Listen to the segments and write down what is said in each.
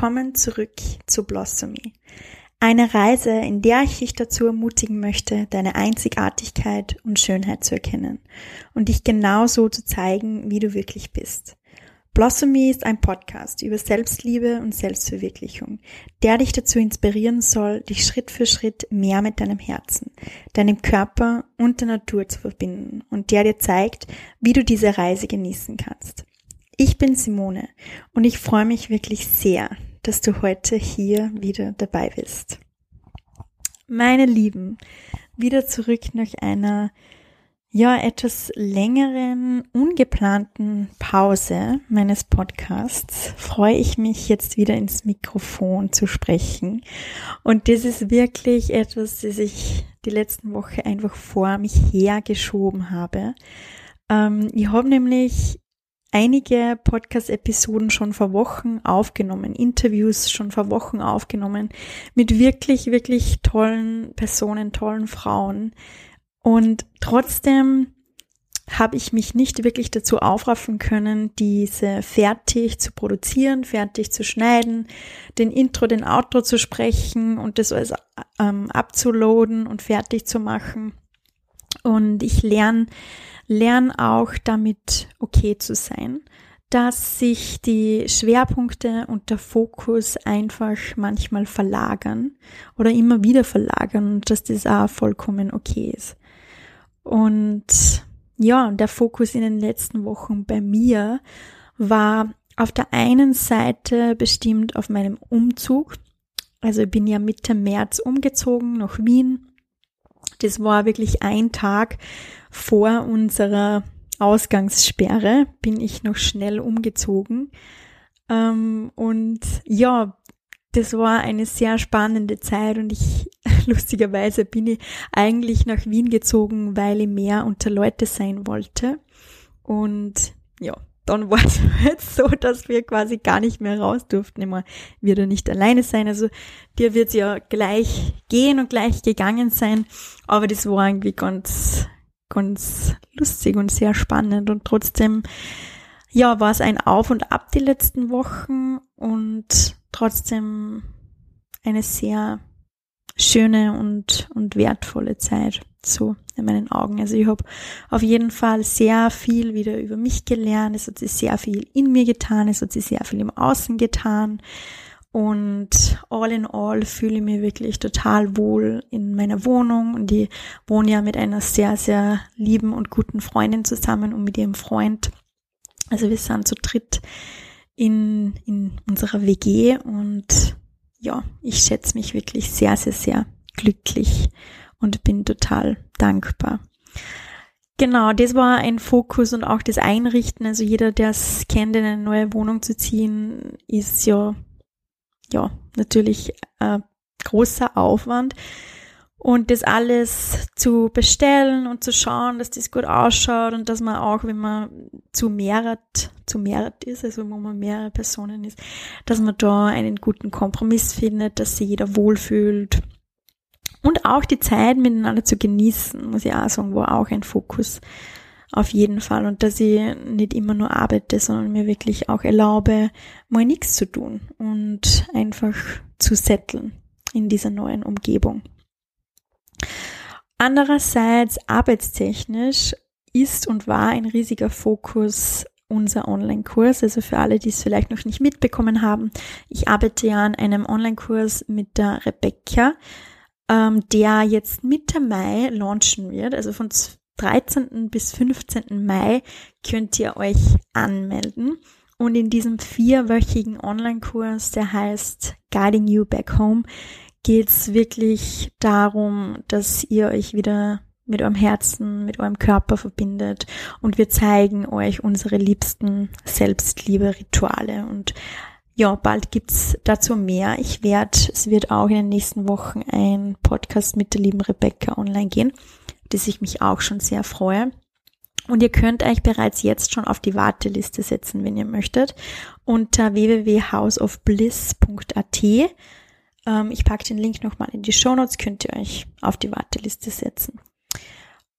Willkommen zurück zu Blossomy. Eine Reise, in der ich dich dazu ermutigen möchte, deine Einzigartigkeit und Schönheit zu erkennen und dich genauso zu zeigen, wie du wirklich bist. Blossomy ist ein Podcast über Selbstliebe und Selbstverwirklichung, der dich dazu inspirieren soll, dich Schritt für Schritt mehr mit deinem Herzen, deinem Körper und der Natur zu verbinden und der dir zeigt, wie du diese Reise genießen kannst. Ich bin Simone und ich freue mich wirklich sehr, dass du heute hier wieder dabei bist. Meine Lieben, wieder zurück nach einer ja etwas längeren, ungeplanten Pause meines Podcasts freue ich mich jetzt wieder ins Mikrofon zu sprechen. Und das ist wirklich etwas, das ich die letzten Woche einfach vor mich hergeschoben habe. Ähm, ich habe nämlich einige Podcast-Episoden schon vor Wochen aufgenommen, Interviews schon vor Wochen aufgenommen mit wirklich, wirklich tollen Personen, tollen Frauen. Und trotzdem habe ich mich nicht wirklich dazu aufraffen können, diese fertig zu produzieren, fertig zu schneiden, den Intro, den Outro zu sprechen und das alles ähm, abzuladen und fertig zu machen. Und ich lerne lern auch damit okay zu sein, dass sich die Schwerpunkte und der Fokus einfach manchmal verlagern oder immer wieder verlagern und dass das auch vollkommen okay ist. Und ja, der Fokus in den letzten Wochen bei mir war auf der einen Seite bestimmt auf meinem Umzug. Also ich bin ja Mitte März umgezogen nach Wien. Das war wirklich ein Tag, vor unserer Ausgangssperre bin ich noch schnell umgezogen. Ähm, und ja, das war eine sehr spannende Zeit und ich, lustigerweise bin ich eigentlich nach Wien gezogen, weil ich mehr unter Leute sein wollte. Und ja, dann war es halt so, dass wir quasi gar nicht mehr raus durften. Immer wieder nicht alleine sein. Also dir wird ja gleich gehen und gleich gegangen sein. Aber das war irgendwie ganz, ganz lustig und sehr spannend und trotzdem, ja, war es ein Auf und Ab die letzten Wochen und trotzdem eine sehr schöne und, und wertvolle Zeit so in meinen Augen. Also ich habe auf jeden Fall sehr viel wieder über mich gelernt. Es hat sich sehr viel in mir getan. Es hat sich sehr viel im Außen getan. Und all in all fühle ich mich wirklich total wohl in meiner Wohnung und ich wohne ja mit einer sehr, sehr lieben und guten Freundin zusammen und mit ihrem Freund. Also wir sind zu dritt in, in unserer WG und ja, ich schätze mich wirklich sehr, sehr, sehr glücklich und bin total dankbar. Genau, das war ein Fokus und auch das Einrichten. Also jeder, der es kennt, in eine neue Wohnung zu ziehen, ist ja ja, natürlich äh, großer Aufwand. Und das alles zu bestellen und zu schauen, dass das gut ausschaut und dass man auch, wenn man zu mehret, zu mehret ist, also wo man mehrere Personen ist, dass man da einen guten Kompromiss findet, dass sich jeder wohlfühlt. Und auch die Zeit miteinander zu genießen, muss ich auch sagen, war auch ein Fokus auf jeden Fall. Und dass ich nicht immer nur arbeite, sondern mir wirklich auch erlaube, mal nichts zu tun und einfach zu setteln in dieser neuen Umgebung. Andererseits arbeitstechnisch ist und war ein riesiger Fokus unser Online-Kurs. Also für alle, die es vielleicht noch nicht mitbekommen haben, ich arbeite ja an einem Online-Kurs mit der Rebecca, ähm, der jetzt Mitte Mai launchen wird. Also von 13. bis 15. Mai könnt ihr euch anmelden. Und in diesem vierwöchigen Online-Kurs, der heißt Guiding You Back Home, geht es wirklich darum, dass ihr euch wieder mit eurem Herzen, mit eurem Körper verbindet und wir zeigen euch unsere liebsten Selbstliebe-Rituale und ja, bald gibt's dazu mehr. Ich werde, es wird auch in den nächsten Wochen ein Podcast mit der lieben Rebecca online gehen das ich mich auch schon sehr freue. Und ihr könnt euch bereits jetzt schon auf die Warteliste setzen, wenn ihr möchtet, unter www.houseofbliss.at. Ähm, ich packe den Link nochmal in die Show Notes, könnt ihr euch auf die Warteliste setzen.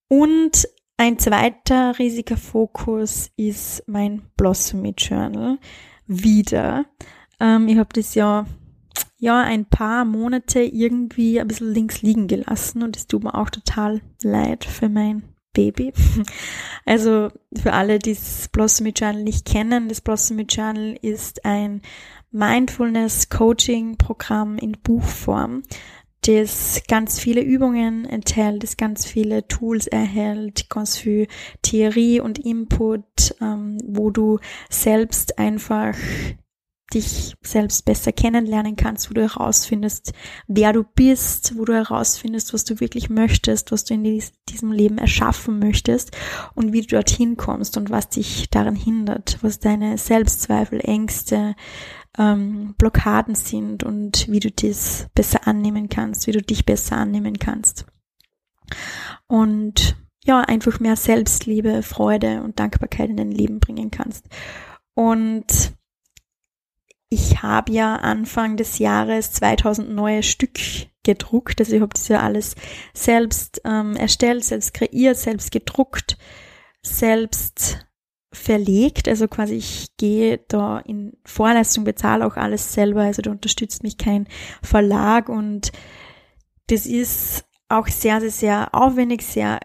Und ein zweiter riesiger Fokus ist mein Blossomy Journal, wieder. Ähm, ich habe das ja ja ein paar Monate irgendwie ein bisschen links liegen gelassen und es tut mir auch total leid für mein Baby. Also für alle, die das Blossomy Journal nicht kennen, das Blossomy Journal ist ein Mindfulness Coaching Programm in Buchform, das ganz viele Übungen enthält, das ganz viele Tools erhält, ganz viel Theorie und Input, ähm, wo du selbst einfach dich selbst besser kennenlernen kannst, wo du herausfindest, wer du bist, wo du herausfindest, was du wirklich möchtest, was du in diesem Leben erschaffen möchtest und wie du dorthin kommst und was dich daran hindert, was deine Selbstzweifel, Ängste, ähm, Blockaden sind und wie du das besser annehmen kannst, wie du dich besser annehmen kannst. Und ja, einfach mehr Selbstliebe, Freude und Dankbarkeit in dein Leben bringen kannst. Und ich habe ja Anfang des Jahres 2000 neue Stück gedruckt. Also ich habe das ja alles selbst ähm, erstellt, selbst kreiert, selbst gedruckt, selbst verlegt. Also quasi ich gehe da in Vorleistung, bezahle auch alles selber. Also da unterstützt mich kein Verlag und das ist auch sehr, sehr, sehr aufwendig, sehr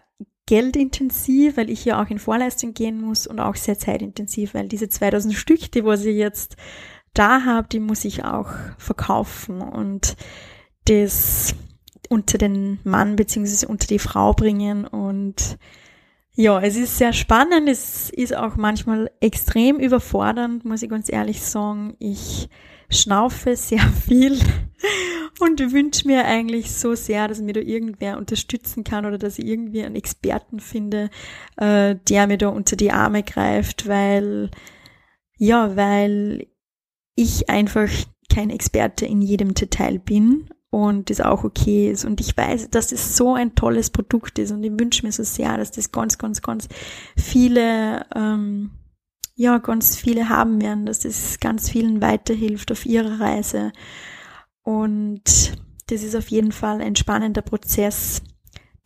geldintensiv, weil ich ja auch in Vorleistung gehen muss und auch sehr zeitintensiv, weil diese 2000 Stück, die was ich jetzt da habe, die muss ich auch verkaufen und das unter den Mann beziehungsweise unter die Frau bringen und ja, es ist sehr spannend, es ist auch manchmal extrem überfordernd, muss ich ganz ehrlich sagen. Ich schnaufe sehr viel und wünsche mir eigentlich so sehr, dass mir da irgendwer unterstützen kann oder dass ich irgendwie einen Experten finde, äh, der mir da unter die Arme greift, weil ja, weil ich einfach kein Experte in jedem Detail bin und das auch okay ist. Und ich weiß, dass das so ein tolles Produkt ist und ich wünsche mir so sehr, dass das ganz, ganz, ganz viele, ähm, ja, ganz viele haben werden, dass das ganz vielen weiterhilft auf ihrer Reise. Und das ist auf jeden Fall ein spannender Prozess,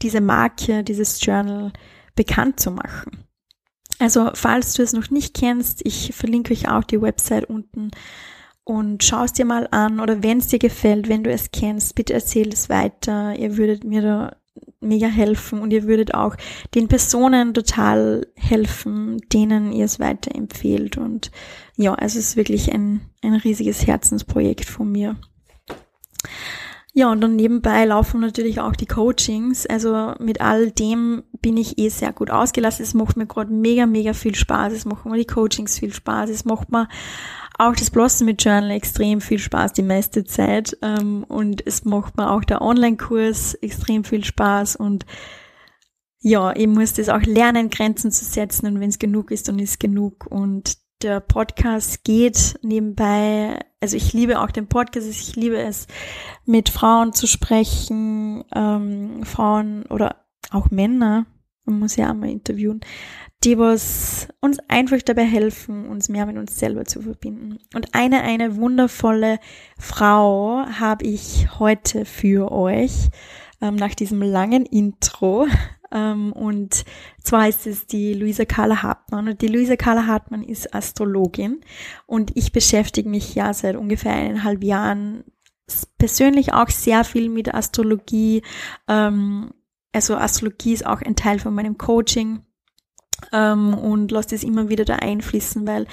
diese Marke, dieses Journal bekannt zu machen. Also falls du es noch nicht kennst, ich verlinke euch auch die Website unten und schau es dir mal an oder wenn es dir gefällt, wenn du es kennst, bitte erzähl es weiter. Ihr würdet mir da mega helfen und ihr würdet auch den Personen total helfen, denen ihr es weiterempfehlt. Und ja, es ist wirklich ein, ein riesiges Herzensprojekt von mir. Ja, und dann nebenbei laufen natürlich auch die Coachings. Also mit all dem bin ich eh sehr gut ausgelassen. Es macht mir gerade mega, mega viel Spaß. Es macht mir die Coachings viel Spaß. Es macht mir auch das Blossom mit Journal extrem viel Spaß die meiste Zeit. Ähm, und es macht mir auch der Online-Kurs extrem viel Spaß. Und ja, ich muss das auch lernen, Grenzen zu setzen. Und wenn es genug ist, dann ist genug. Und der Podcast geht nebenbei, also ich liebe auch den Podcast, ich liebe es, mit Frauen zu sprechen, ähm, Frauen oder auch Männer, man muss ja auch mal interviewen, die was uns einfach dabei helfen, uns mehr mit uns selber zu verbinden. Und eine, eine wundervolle Frau habe ich heute für euch, ähm, nach diesem langen Intro, und zwar ist es die Luisa Carla Hartmann. Und die Luisa Carla Hartmann ist Astrologin. Und ich beschäftige mich ja seit ungefähr eineinhalb Jahren persönlich auch sehr viel mit Astrologie. Ähm, also Astrologie ist auch ein Teil von meinem Coaching. Ähm, und lasse das immer wieder da einfließen, weil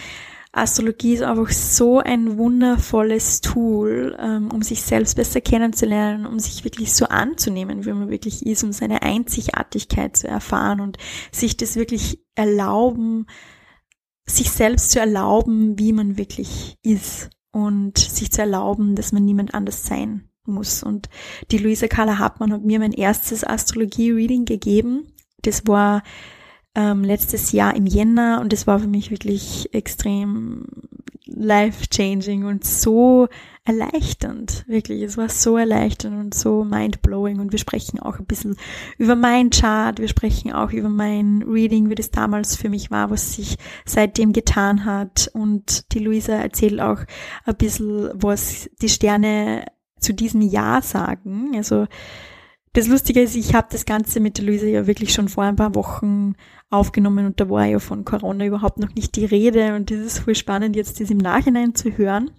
Astrologie ist einfach so ein wundervolles Tool, ähm, um sich selbst besser kennenzulernen, um sich wirklich so anzunehmen, wie man wirklich ist, um seine Einzigartigkeit zu erfahren und sich das wirklich erlauben, sich selbst zu erlauben, wie man wirklich ist und sich zu erlauben, dass man niemand anders sein muss. Und die Luisa Carla Hartmann hat mir mein erstes Astrologie-Reading gegeben. Das war ähm, letztes Jahr im Jänner und es war für mich wirklich extrem life-changing und so erleichternd, wirklich. Es war so erleichternd und so mind-blowing und wir sprechen auch ein bisschen über mein Chart, wir sprechen auch über mein Reading, wie das damals für mich war, was sich seitdem getan hat und die Luisa erzählt auch ein bisschen, was die Sterne zu diesem Jahr sagen. Also das Lustige ist, ich habe das Ganze mit der Luisa ja wirklich schon vor ein paar Wochen aufgenommen und da war ja von Corona überhaupt noch nicht die Rede und das ist voll spannend, jetzt das im Nachhinein zu hören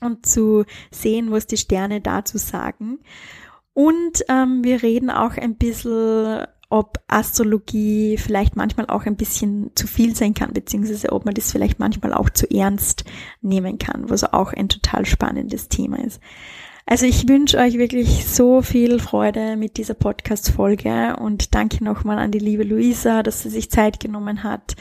und zu sehen, was die Sterne dazu sagen. Und ähm, wir reden auch ein bisschen, ob Astrologie vielleicht manchmal auch ein bisschen zu viel sein kann, beziehungsweise ob man das vielleicht manchmal auch zu ernst nehmen kann, was auch ein total spannendes Thema ist. Also ich wünsche euch wirklich so viel Freude mit dieser Podcast-Folge und danke nochmal an die liebe Luisa, dass sie sich Zeit genommen hat.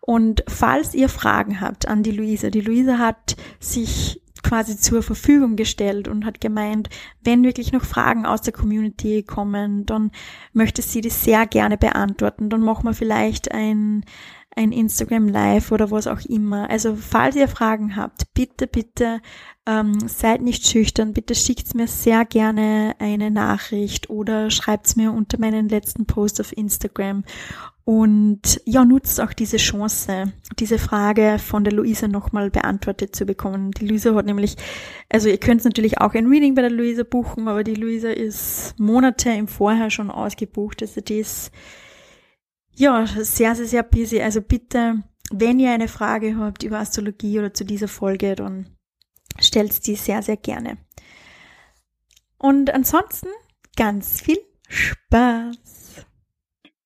Und falls ihr Fragen habt an die Luisa, die Luisa hat sich quasi zur Verfügung gestellt und hat gemeint, wenn wirklich noch Fragen aus der Community kommen, dann möchte sie das sehr gerne beantworten. Dann machen wir vielleicht ein, ein Instagram Live oder was auch immer. Also falls ihr Fragen habt, bitte, bitte ähm, seid nicht schüchtern. Bitte schickt mir sehr gerne eine Nachricht oder schreibt mir unter meinen letzten Post auf Instagram. Und ja, nutzt auch diese Chance, diese Frage von der Luisa nochmal beantwortet zu bekommen. Die Luisa hat nämlich, also ihr könnt natürlich auch ein Reading bei der Luisa buchen, aber die Luisa ist Monate im Vorher schon ausgebucht. Also die ist ja sehr, sehr, sehr busy. Also bitte, wenn ihr eine Frage habt über Astrologie oder zu dieser Folge, dann stellt die sehr, sehr gerne. Und ansonsten ganz viel Spaß.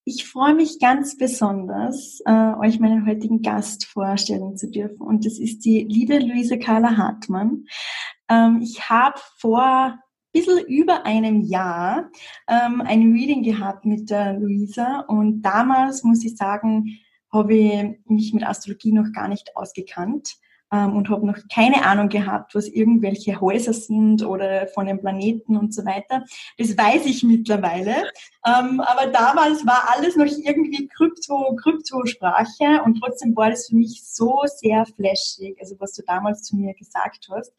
Ich freue mich ganz besonders, äh, euch meinen heutigen Gast vorstellen zu dürfen. Und das ist die liebe Luise Carla Hartmann. Ähm, ich habe vor bisschen über einem Jahr ähm, ein Reading gehabt mit der Luisa. Und damals, muss ich sagen, habe ich mich mit Astrologie noch gar nicht ausgekannt ähm, und habe noch keine Ahnung gehabt, was irgendwelche Häuser sind oder von den Planeten und so weiter. Das weiß ich mittlerweile. Ähm, aber damals war alles noch irgendwie Krypto, Kryptosprache und trotzdem war das für mich so sehr flashig, also was du damals zu mir gesagt hast.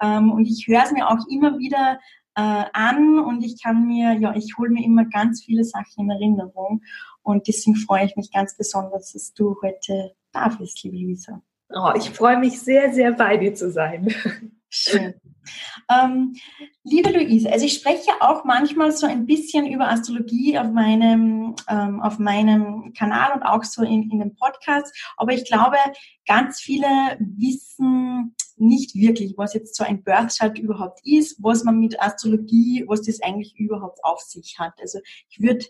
Ähm, und ich höre es mir auch immer wieder äh, an und ich kann mir, ja, ich hole mir immer ganz viele Sachen in Erinnerung und deswegen freue ich mich ganz besonders, dass du heute da bist, liebe Lisa. Oh, ich freue mich sehr, sehr bei dir zu sein. Schön. Ähm, liebe Luise, also ich spreche auch manchmal so ein bisschen über Astrologie auf meinem, ähm, auf meinem Kanal und auch so in, in dem Podcast, aber ich glaube, ganz viele wissen nicht wirklich, was jetzt so ein Birth Chart überhaupt ist, was man mit Astrologie, was das eigentlich überhaupt auf sich hat. Also ich würde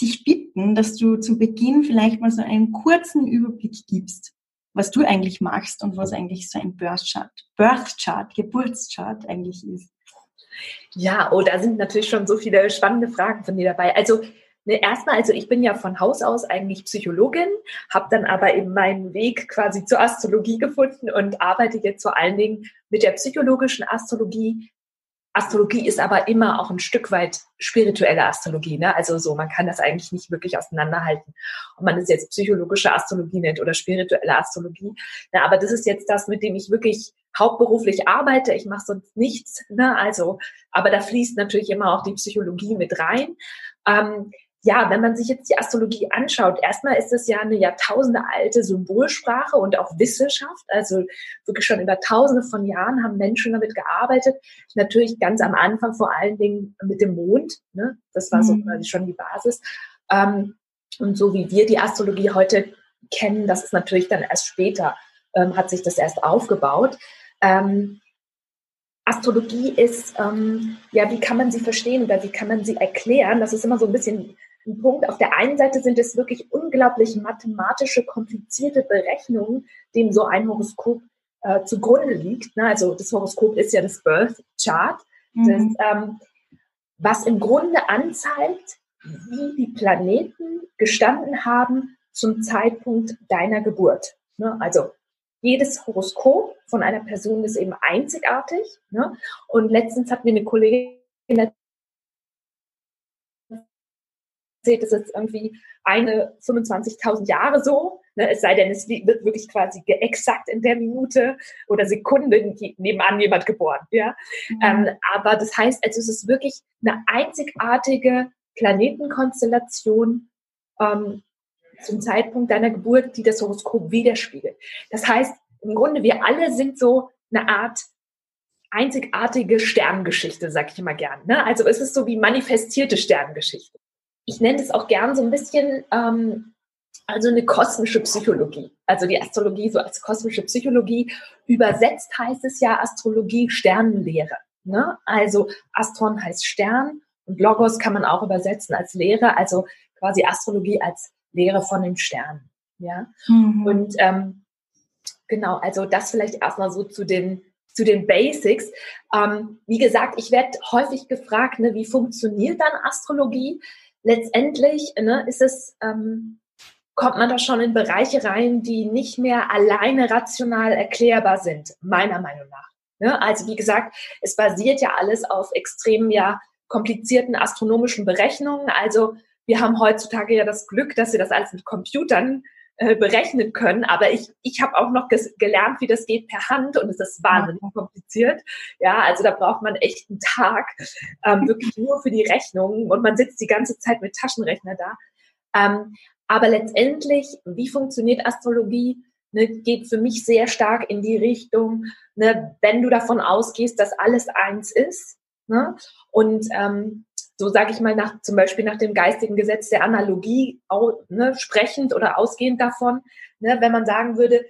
dich bitten, dass du zu Beginn vielleicht mal so einen kurzen Überblick gibst was du eigentlich machst und was eigentlich so ein Birth Chart, Birth Chart, Geburtschart eigentlich ist. Ja, oh, da sind natürlich schon so viele spannende Fragen von dir dabei. Also ne, erstmal, also ich bin ja von Haus aus eigentlich Psychologin, habe dann aber eben meinen Weg quasi zur Astrologie gefunden und arbeite jetzt vor allen Dingen mit der psychologischen Astrologie Astrologie ist aber immer auch ein Stück weit spirituelle Astrologie. Ne? Also so, man kann das eigentlich nicht wirklich auseinanderhalten, ob man es jetzt psychologische Astrologie nennt oder spirituelle Astrologie. Ne? Aber das ist jetzt das, mit dem ich wirklich hauptberuflich arbeite. Ich mache sonst nichts. Ne? Also, aber da fließt natürlich immer auch die Psychologie mit rein. Ähm, ja, wenn man sich jetzt die Astrologie anschaut, erstmal ist es ja eine Jahrtausende alte Symbolsprache und auch Wissenschaft. Also wirklich schon über Tausende von Jahren haben Menschen damit gearbeitet. Natürlich ganz am Anfang vor allen Dingen mit dem Mond. Ne? Das war so mhm. schon die Basis. Ähm, und so wie wir die Astrologie heute kennen, das ist natürlich dann erst später, ähm, hat sich das erst aufgebaut. Ähm, Astrologie ist, ähm, ja, wie kann man sie verstehen oder wie kann man sie erklären? Das ist immer so ein bisschen ein Punkt. Auf der einen Seite sind es wirklich unglaublich mathematische, komplizierte Berechnungen, dem so ein Horoskop äh, zugrunde liegt. Ne? Also das Horoskop ist ja das Birth Chart, mhm. das, ähm, was im Grunde anzeigt, wie die Planeten gestanden haben zum Zeitpunkt deiner Geburt. Ne? Also jedes Horoskop von einer Person ist eben einzigartig. Ne? Und letztens hat mir eine Kollegin erzählt, es ist irgendwie eine 25.000 Jahre so, ne, es sei denn, es wird wirklich quasi exakt in der Minute oder Sekunde nebenan jemand geboren. Ja? Mhm. Ähm, aber das heißt, also es ist wirklich eine einzigartige Planetenkonstellation ähm, zum Zeitpunkt deiner Geburt, die das Horoskop widerspiegelt. Das heißt, im Grunde, wir alle sind so eine Art einzigartige Sternengeschichte, sag ich immer gern. Ne? Also es ist so wie manifestierte Sternengeschichte. Ich nenne es auch gern so ein bisschen ähm, also eine kosmische Psychologie. Also die Astrologie so als kosmische Psychologie. Übersetzt heißt es ja Astrologie Sternenlehre. Ne? Also Astron heißt Stern und Logos kann man auch übersetzen als Lehre, also quasi Astrologie als Lehre von den Sternen. Ja. Mhm. Und ähm, genau, also das vielleicht erstmal so zu den zu den Basics. Ähm, wie gesagt, ich werde häufig gefragt, ne, wie funktioniert dann Astrologie? Letztendlich ne, ist es ähm, kommt man da schon in Bereiche rein, die nicht mehr alleine rational erklärbar sind, meiner Meinung nach. Ne? Also wie gesagt, es basiert ja alles auf extrem ja komplizierten astronomischen Berechnungen. Also wir haben heutzutage ja das Glück, dass wir das alles mit Computern äh, berechnen können. Aber ich, ich habe auch noch gelernt, wie das geht per Hand und es ist wahnsinnig kompliziert. Ja, also da braucht man echt einen Tag ähm, wirklich nur für die Rechnungen und man sitzt die ganze Zeit mit Taschenrechner da. Ähm, aber letztendlich, wie funktioniert Astrologie? Ne, geht für mich sehr stark in die Richtung, ne, wenn du davon ausgehst, dass alles eins ist. Ne, und ähm, so sage ich mal nach zum Beispiel nach dem geistigen Gesetz der Analogie ne, sprechend oder ausgehend davon, ne, wenn man sagen würde,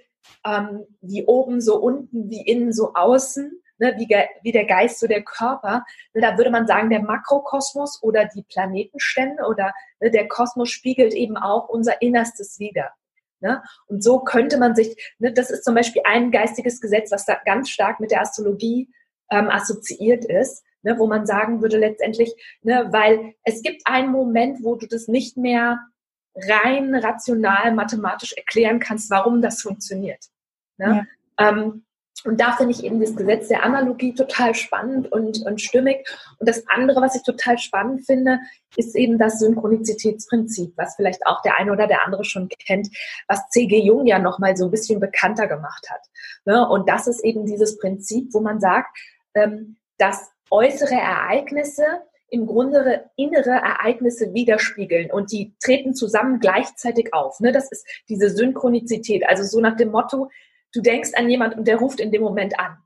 ähm, wie oben so unten, wie innen so außen, ne, wie, wie der Geist so der Körper, ne, da würde man sagen, der Makrokosmos oder die Planetenstände oder ne, der Kosmos spiegelt eben auch unser Innerstes wider. Ne? Und so könnte man sich, ne, das ist zum Beispiel ein geistiges Gesetz, was da ganz stark mit der Astrologie ähm, assoziiert ist, ne, wo man sagen würde letztendlich, ne, weil es gibt einen Moment, wo du das nicht mehr rein rational mathematisch erklären kannst, warum das funktioniert. Ne? Ja. Ähm, und da finde ich eben das Gesetz der Analogie total spannend und, und stimmig. Und das andere, was ich total spannend finde, ist eben das Synchronizitätsprinzip, was vielleicht auch der eine oder der andere schon kennt, was C.G. Jung ja nochmal so ein bisschen bekannter gemacht hat. Ne? Und das ist eben dieses Prinzip, wo man sagt, ähm, dass äußere Ereignisse im Grunde innere Ereignisse widerspiegeln und die treten zusammen gleichzeitig auf. Ne? Das ist diese Synchronizität. Also so nach dem Motto, du denkst an jemand und der ruft in dem Moment an.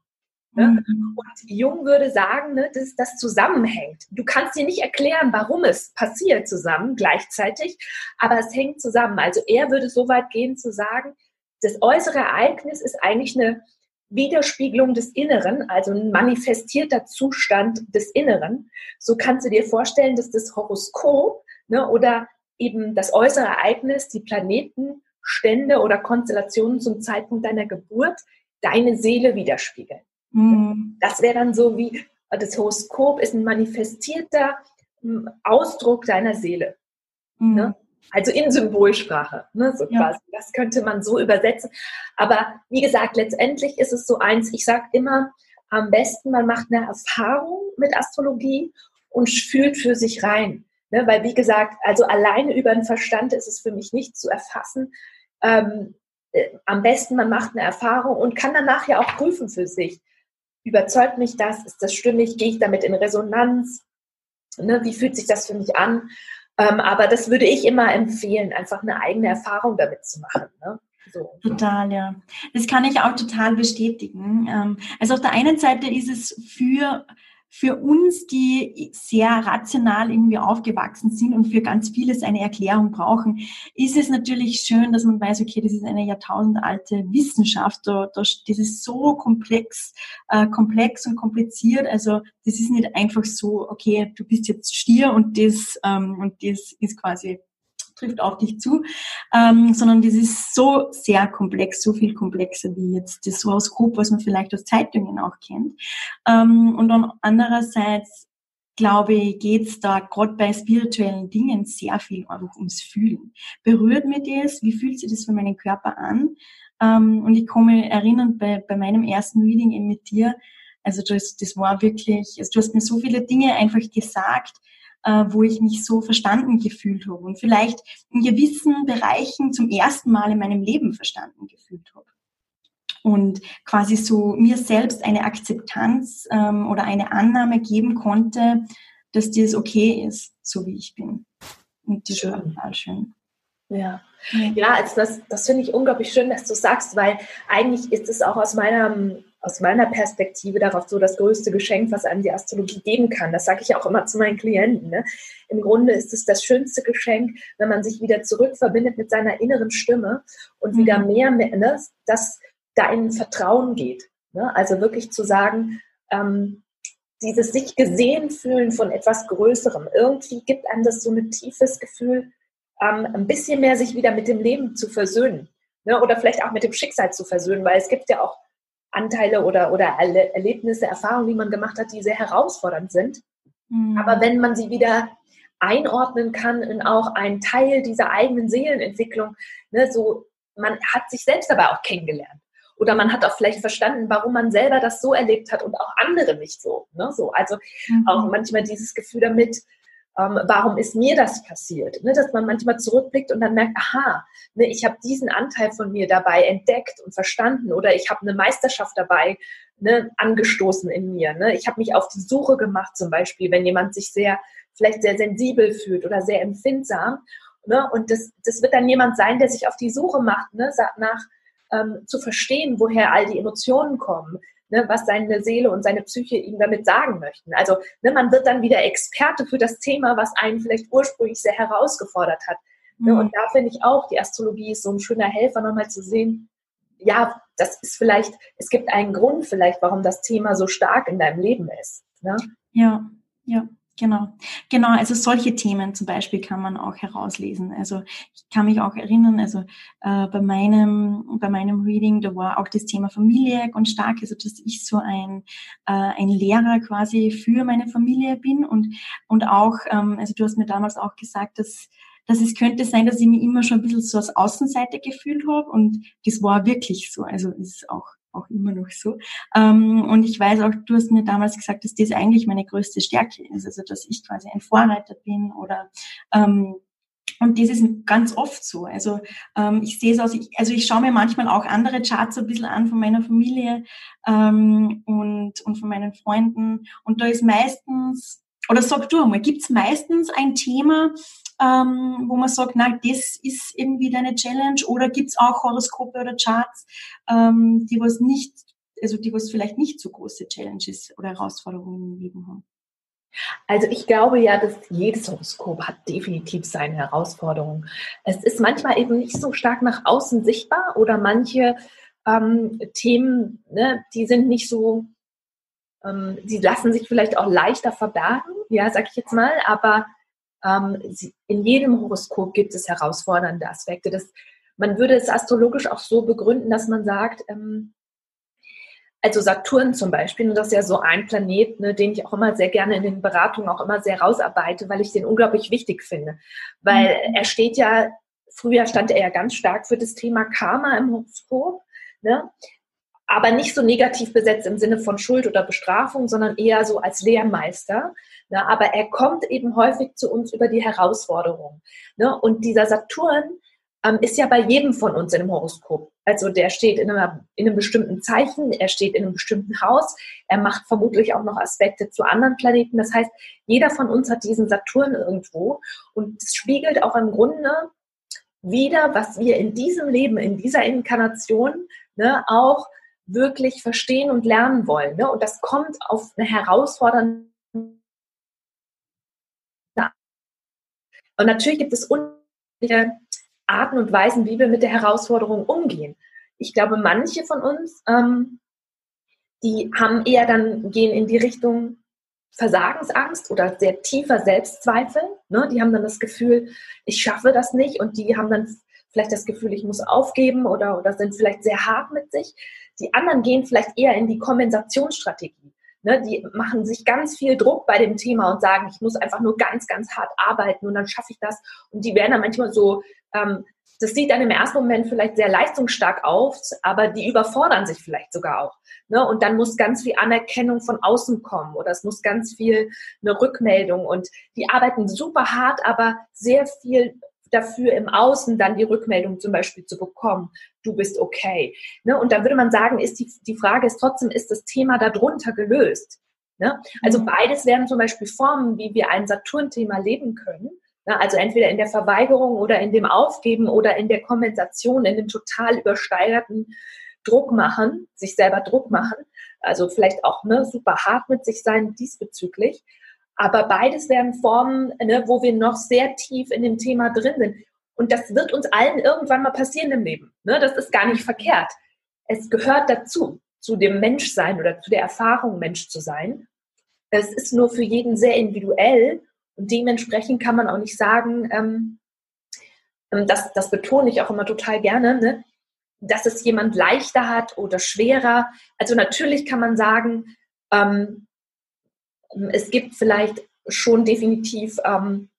Ne? Mhm. Und Jung würde sagen, ne, dass das zusammenhängt. Du kannst dir nicht erklären, warum es passiert zusammen gleichzeitig, aber es hängt zusammen. Also er würde so weit gehen zu sagen, das äußere Ereignis ist eigentlich eine Widerspiegelung des Inneren, also ein manifestierter Zustand des Inneren. So kannst du dir vorstellen, dass das Horoskop ne, oder eben das äußere Ereignis, die Planeten Stände oder Konstellationen zum Zeitpunkt deiner Geburt deine Seele widerspiegeln. Mhm. Das wäre dann so wie, das Horoskop ist ein manifestierter hm, Ausdruck deiner Seele. Mhm. Ne? Also in Symbolsprache, ne, so ja. quasi. Das könnte man so übersetzen. Aber wie gesagt, letztendlich ist es so eins, ich sage immer, am besten man macht eine Erfahrung mit Astrologie und fühlt für sich rein. Ne, weil, wie gesagt, also alleine über den Verstand ist es für mich nicht zu erfassen ähm, äh, am besten man macht eine Erfahrung und kann danach ja auch prüfen für sich. Überzeugt mich das? Ist das stimmig? Gehe ich damit in Resonanz? Ne, wie fühlt sich das für mich an? Ähm, aber das würde ich immer empfehlen, einfach eine eigene Erfahrung damit zu machen. Ne? So. Total, ja. Das kann ich auch total bestätigen. Ähm, also auf der einen Seite ist es für für uns, die sehr rational irgendwie aufgewachsen sind und für ganz vieles eine Erklärung brauchen, ist es natürlich schön, dass man weiß, okay, das ist eine jahrtausendalte Wissenschaft, da, da, das ist so komplex, äh, komplex und kompliziert. Also das ist nicht einfach so, okay, du bist jetzt Stier und das ähm, und das ist quasi trifft auf dich zu, ähm, sondern das ist so sehr komplex, so viel komplexer wie jetzt das Horoskop, was man vielleicht aus Zeitungen auch kennt. Ähm, und dann andererseits glaube ich, geht's da gerade bei spirituellen Dingen sehr viel einfach ums Fühlen. Berührt mir das? Wie fühlt sich das für meinen Körper an? Ähm, und ich komme erinnern bei, bei meinem ersten Reading eben mit dir, also das, das war wirklich, also du hast mir so viele Dinge einfach gesagt, wo ich mich so verstanden gefühlt habe und vielleicht in gewissen Bereichen zum ersten Mal in meinem Leben verstanden gefühlt habe. Und quasi so mir selbst eine Akzeptanz ähm, oder eine Annahme geben konnte, dass das okay ist, so wie ich bin. Und das schön. war total schön. Ja, ja, also das, das finde ich unglaublich schön, dass du sagst, weil eigentlich ist es auch aus meinem aus meiner Perspektive darauf so das größte Geschenk, was einem die Astrologie geben kann. Das sage ich auch immer zu meinen Klienten. Ne? Im Grunde ist es das schönste Geschenk, wenn man sich wieder zurückverbindet mit seiner inneren Stimme und mhm. wieder mehr, ne, dass da in Vertrauen geht. Ne? Also wirklich zu sagen, ähm, dieses sich gesehen fühlen von etwas Größerem. Irgendwie gibt einem das so ein tiefes Gefühl, ähm, ein bisschen mehr sich wieder mit dem Leben zu versöhnen. Ne? Oder vielleicht auch mit dem Schicksal zu versöhnen, weil es gibt ja auch Anteile oder, oder Erlebnisse, Erfahrungen, die man gemacht hat, die sehr herausfordernd sind. Mhm. Aber wenn man sie wieder einordnen kann in auch einen Teil dieser eigenen Seelenentwicklung, ne, so man hat sich selbst aber auch kennengelernt. Oder man hat auch vielleicht verstanden, warum man selber das so erlebt hat und auch andere nicht so. Ne? so also mhm. auch manchmal dieses Gefühl damit, ähm, warum ist mir das passiert? Ne, dass man manchmal zurückblickt und dann merkt, aha, ne, ich habe diesen Anteil von mir dabei entdeckt und verstanden oder ich habe eine Meisterschaft dabei ne, angestoßen in mir. Ne? Ich habe mich auf die Suche gemacht, zum Beispiel, wenn jemand sich sehr, vielleicht sehr sensibel fühlt oder sehr empfindsam. Ne? Und das, das wird dann jemand sein, der sich auf die Suche macht, ne? nach ähm, zu verstehen, woher all die Emotionen kommen, ne, was seine Seele und seine Psyche ihm damit sagen möchten. Also ne, man wird dann wieder Experte für das Thema, was einen vielleicht ursprünglich sehr herausgefordert hat. Ne, mhm. Und da finde ich auch, die Astrologie ist so ein schöner Helfer, nochmal zu sehen, ja, das ist vielleicht, es gibt einen Grund vielleicht, warum das Thema so stark in deinem Leben ist. Ne? Ja, ja. Genau, genau. Also solche Themen zum Beispiel kann man auch herauslesen. Also ich kann mich auch erinnern, also äh, bei meinem bei meinem Reading, da war auch das Thema Familie ganz stark. Also dass ich so ein äh, ein Lehrer quasi für meine Familie bin und und auch, ähm, also du hast mir damals auch gesagt, dass dass es könnte sein, dass ich mich immer schon ein bisschen so als Außenseite gefühlt habe und das war wirklich so. Also ist auch auch immer noch so. Ähm, und ich weiß auch, du hast mir damals gesagt, dass das eigentlich meine größte Stärke ist, also dass ich quasi ein Vorreiter bin oder ähm, und das ist ganz oft so. Also ähm, ich sehe es aus, ich, also ich schaue mir manchmal auch andere Charts ein bisschen an von meiner Familie ähm, und, und von meinen Freunden. Und da ist meistens, oder sag du einmal, gibt es meistens ein Thema, ähm, wo man sagt, na, das ist irgendwie deine Challenge oder gibt's auch Horoskope oder Charts, ähm, die was nicht, also die was vielleicht nicht so große Challenges oder Herausforderungen im Leben haben? Also ich glaube ja, dass jedes Horoskop hat definitiv seine Herausforderungen. Es ist manchmal eben nicht so stark nach außen sichtbar oder manche ähm, Themen, ne, die sind nicht so, ähm, die lassen sich vielleicht auch leichter verbergen, ja, sag ich jetzt mal, aber in jedem Horoskop gibt es herausfordernde Aspekte. Das, man würde es astrologisch auch so begründen, dass man sagt, ähm, also Saturn zum Beispiel, und das ist ja so ein Planet, ne, den ich auch immer sehr gerne in den Beratungen auch immer sehr rausarbeite, weil ich den unglaublich wichtig finde. Weil mhm. er steht ja, früher stand er ja ganz stark für das Thema Karma im Horoskop, ne? aber nicht so negativ besetzt im Sinne von Schuld oder Bestrafung, sondern eher so als Lehrmeister. Ne? Aber er kommt eben häufig zu uns über die Herausforderung. Ne? Und dieser Saturn ähm, ist ja bei jedem von uns in einem Horoskop. Also der steht in, einer, in einem bestimmten Zeichen, er steht in einem bestimmten Haus, er macht vermutlich auch noch Aspekte zu anderen Planeten. Das heißt, jeder von uns hat diesen Saturn irgendwo und es spiegelt auch im Grunde wieder, was wir in diesem Leben, in dieser Inkarnation ne, auch wirklich verstehen und lernen wollen. Ne? Und das kommt auf eine herausfordernde Und natürlich gibt es unterschiedliche Arten und Weisen, wie wir mit der Herausforderung umgehen. Ich glaube, manche von uns, ähm, die haben eher dann, gehen in die Richtung Versagensangst oder sehr tiefer Selbstzweifel. Ne? Die haben dann das Gefühl, ich schaffe das nicht und die haben dann vielleicht das Gefühl, ich muss aufgeben oder, oder sind vielleicht sehr hart mit sich. Die anderen gehen vielleicht eher in die Kompensationsstrategie. Ne, die machen sich ganz viel Druck bei dem Thema und sagen, ich muss einfach nur ganz, ganz hart arbeiten und dann schaffe ich das. Und die werden dann manchmal so, ähm, das sieht dann im ersten Moment vielleicht sehr leistungsstark aus, aber die überfordern sich vielleicht sogar auch. Ne? Und dann muss ganz viel Anerkennung von außen kommen oder es muss ganz viel eine Rückmeldung und die arbeiten super hart, aber sehr viel dafür im Außen dann die Rückmeldung zum Beispiel zu bekommen, du bist okay. Ne? Und da würde man sagen, ist die, die Frage ist trotzdem, ist das Thema darunter gelöst? Ne? Also mhm. beides wären zum Beispiel Formen, wie wir ein Saturn-Thema leben können. Ne? Also entweder in der Verweigerung oder in dem Aufgeben oder in der Kompensation, in dem total übersteigerten Druck machen, sich selber Druck machen, also vielleicht auch ne, super hart mit sich sein diesbezüglich. Aber beides wären Formen, ne, wo wir noch sehr tief in dem Thema drin sind. Und das wird uns allen irgendwann mal passieren im Leben. Ne? Das ist gar nicht verkehrt. Es gehört dazu, zu dem Menschsein oder zu der Erfahrung, Mensch zu sein. Es ist nur für jeden sehr individuell und dementsprechend kann man auch nicht sagen, ähm, ähm, das, das betone ich auch immer total gerne, ne? dass es jemand leichter hat oder schwerer. Also natürlich kann man sagen, ähm, es gibt vielleicht schon definitiv ähm,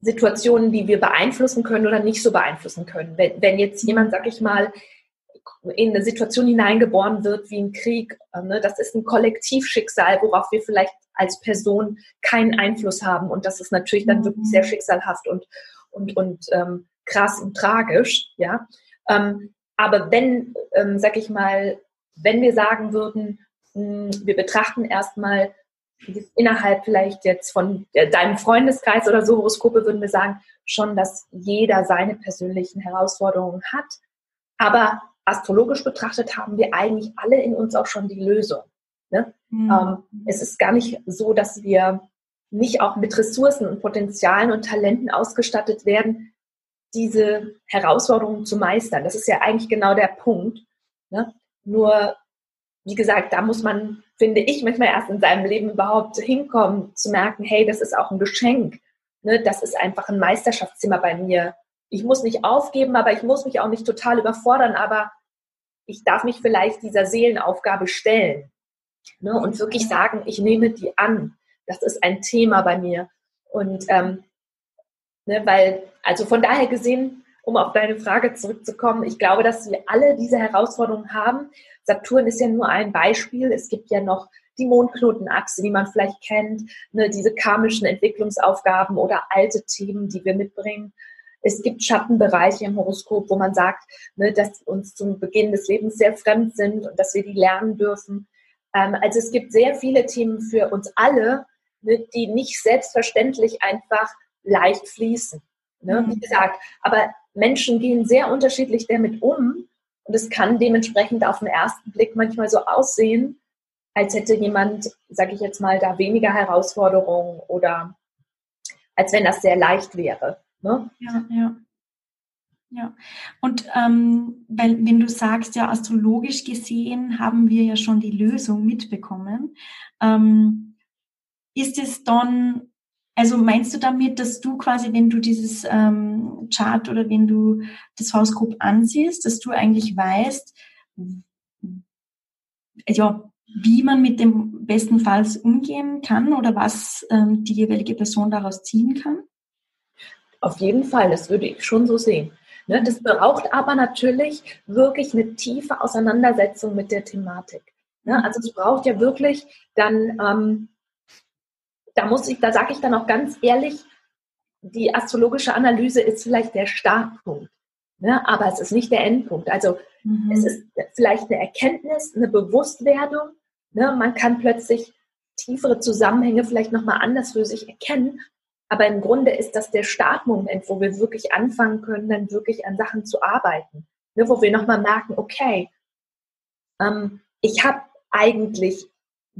Situationen, die wir beeinflussen können oder nicht so beeinflussen können. Wenn, wenn jetzt jemand, sag ich mal, in eine Situation hineingeboren wird wie ein Krieg, äh, ne, das ist ein Kollektivschicksal, worauf wir vielleicht als Person keinen Einfluss haben. Und das ist natürlich dann wirklich sehr mhm. schicksalhaft und, und, und ähm, krass und tragisch. Ja? Ähm, aber wenn, ähm, sag ich mal, wenn wir sagen würden, wir betrachten erstmal innerhalb vielleicht jetzt von deinem Freundeskreis oder so Horoskope, würden wir sagen, schon, dass jeder seine persönlichen Herausforderungen hat. Aber astrologisch betrachtet haben wir eigentlich alle in uns auch schon die Lösung. Ne? Mhm. Ähm, es ist gar nicht so, dass wir nicht auch mit Ressourcen und Potenzialen und Talenten ausgestattet werden, diese Herausforderungen zu meistern. Das ist ja eigentlich genau der Punkt. Ne? Nur, wie gesagt, da muss man, finde ich, manchmal erst in seinem Leben überhaupt hinkommen, zu merken, hey, das ist auch ein Geschenk. Ne? Das ist einfach ein Meisterschaftsthema bei mir. Ich muss nicht aufgeben, aber ich muss mich auch nicht total überfordern, aber ich darf mich vielleicht dieser Seelenaufgabe stellen ne? und wirklich sagen, ich nehme die an. Das ist ein Thema bei mir. Und ähm, ne, weil, also von daher gesehen, um auf deine Frage zurückzukommen, ich glaube, dass wir alle diese Herausforderungen haben. Saturn ist ja nur ein Beispiel. Es gibt ja noch die Mondknotenachse, die man vielleicht kennt, ne, diese karmischen Entwicklungsaufgaben oder alte Themen, die wir mitbringen. Es gibt Schattenbereiche im Horoskop, wo man sagt, ne, dass uns zum Beginn des Lebens sehr fremd sind und dass wir die lernen dürfen. Ähm, also es gibt sehr viele Themen für uns alle, ne, die nicht selbstverständlich einfach leicht fließen. Ne? Mhm. Wie gesagt, aber Menschen gehen sehr unterschiedlich damit um und es kann dementsprechend auf den ersten Blick manchmal so aussehen, als hätte jemand, sage ich jetzt mal, da weniger Herausforderungen oder als wenn das sehr leicht wäre. Ne? Ja, ja. Ja, und ähm, weil, wenn du sagst, ja, astrologisch gesehen haben wir ja schon die Lösung mitbekommen, ähm, ist es dann, also meinst du damit, dass du quasi, wenn du dieses ähm, Chart oder wenn du das Horoskop ansiehst, dass du eigentlich weißt, ja, wie man mit dem bestenfalls umgehen kann oder was ähm, die jeweilige Person daraus ziehen kann? Auf jeden Fall, das würde ich schon so sehen. Ne, das braucht aber natürlich wirklich eine tiefe Auseinandersetzung mit der Thematik. Ne, also es braucht ja wirklich dann, ähm, da muss ich, da sage ich dann auch ganz ehrlich, die astrologische Analyse ist vielleicht der Startpunkt, ne, aber es ist nicht der Endpunkt. Also mhm. es ist vielleicht eine Erkenntnis, eine Bewusstwerdung. Ne, man kann plötzlich tiefere Zusammenhänge vielleicht nochmal anders für sich erkennen aber im Grunde ist das der Startmoment, wo wir wirklich anfangen können, dann wirklich an Sachen zu arbeiten. Ne, wo wir nochmal merken, okay, ähm, ich habe eigentlich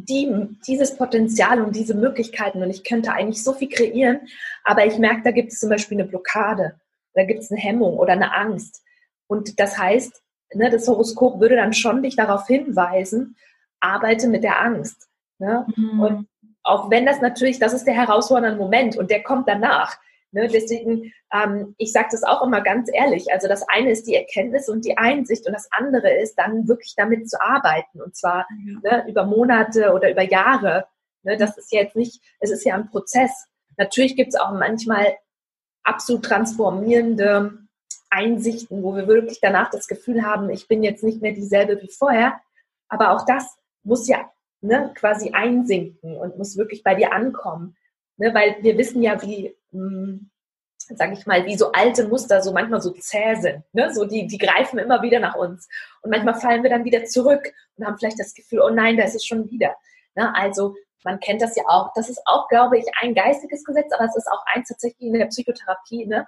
die, dieses Potenzial und diese Möglichkeiten und ich könnte eigentlich so viel kreieren, aber ich merke, da gibt es zum Beispiel eine Blockade, da gibt es eine Hemmung oder eine Angst. Und das heißt, ne, das Horoskop würde dann schon dich darauf hinweisen, arbeite mit der Angst. Ne? Mhm. Und auch wenn das natürlich, das ist der herausfordernde Moment und der kommt danach. Ne? Deswegen, ähm, ich sage das auch immer ganz ehrlich. Also das eine ist die Erkenntnis und die Einsicht und das andere ist dann wirklich damit zu arbeiten und zwar ja. ne, über Monate oder über Jahre. Ne? Das ist ja jetzt nicht, es ist ja ein Prozess. Natürlich gibt es auch manchmal absolut transformierende Einsichten, wo wir wirklich danach das Gefühl haben, ich bin jetzt nicht mehr dieselbe wie vorher. Aber auch das muss ja ne, quasi einsinken und muss wirklich bei dir ankommen. Ne, weil wir wissen ja, wie, sage ich mal, wie so alte Muster so manchmal so zäh sind. Ne? So die, die greifen immer wieder nach uns. Und manchmal fallen wir dann wieder zurück und haben vielleicht das Gefühl, oh nein, da ist es schon wieder. Ne? Also man kennt das ja auch. Das ist auch, glaube ich, ein geistiges Gesetz, aber es ist auch eins tatsächlich in der Psychotherapie, ne?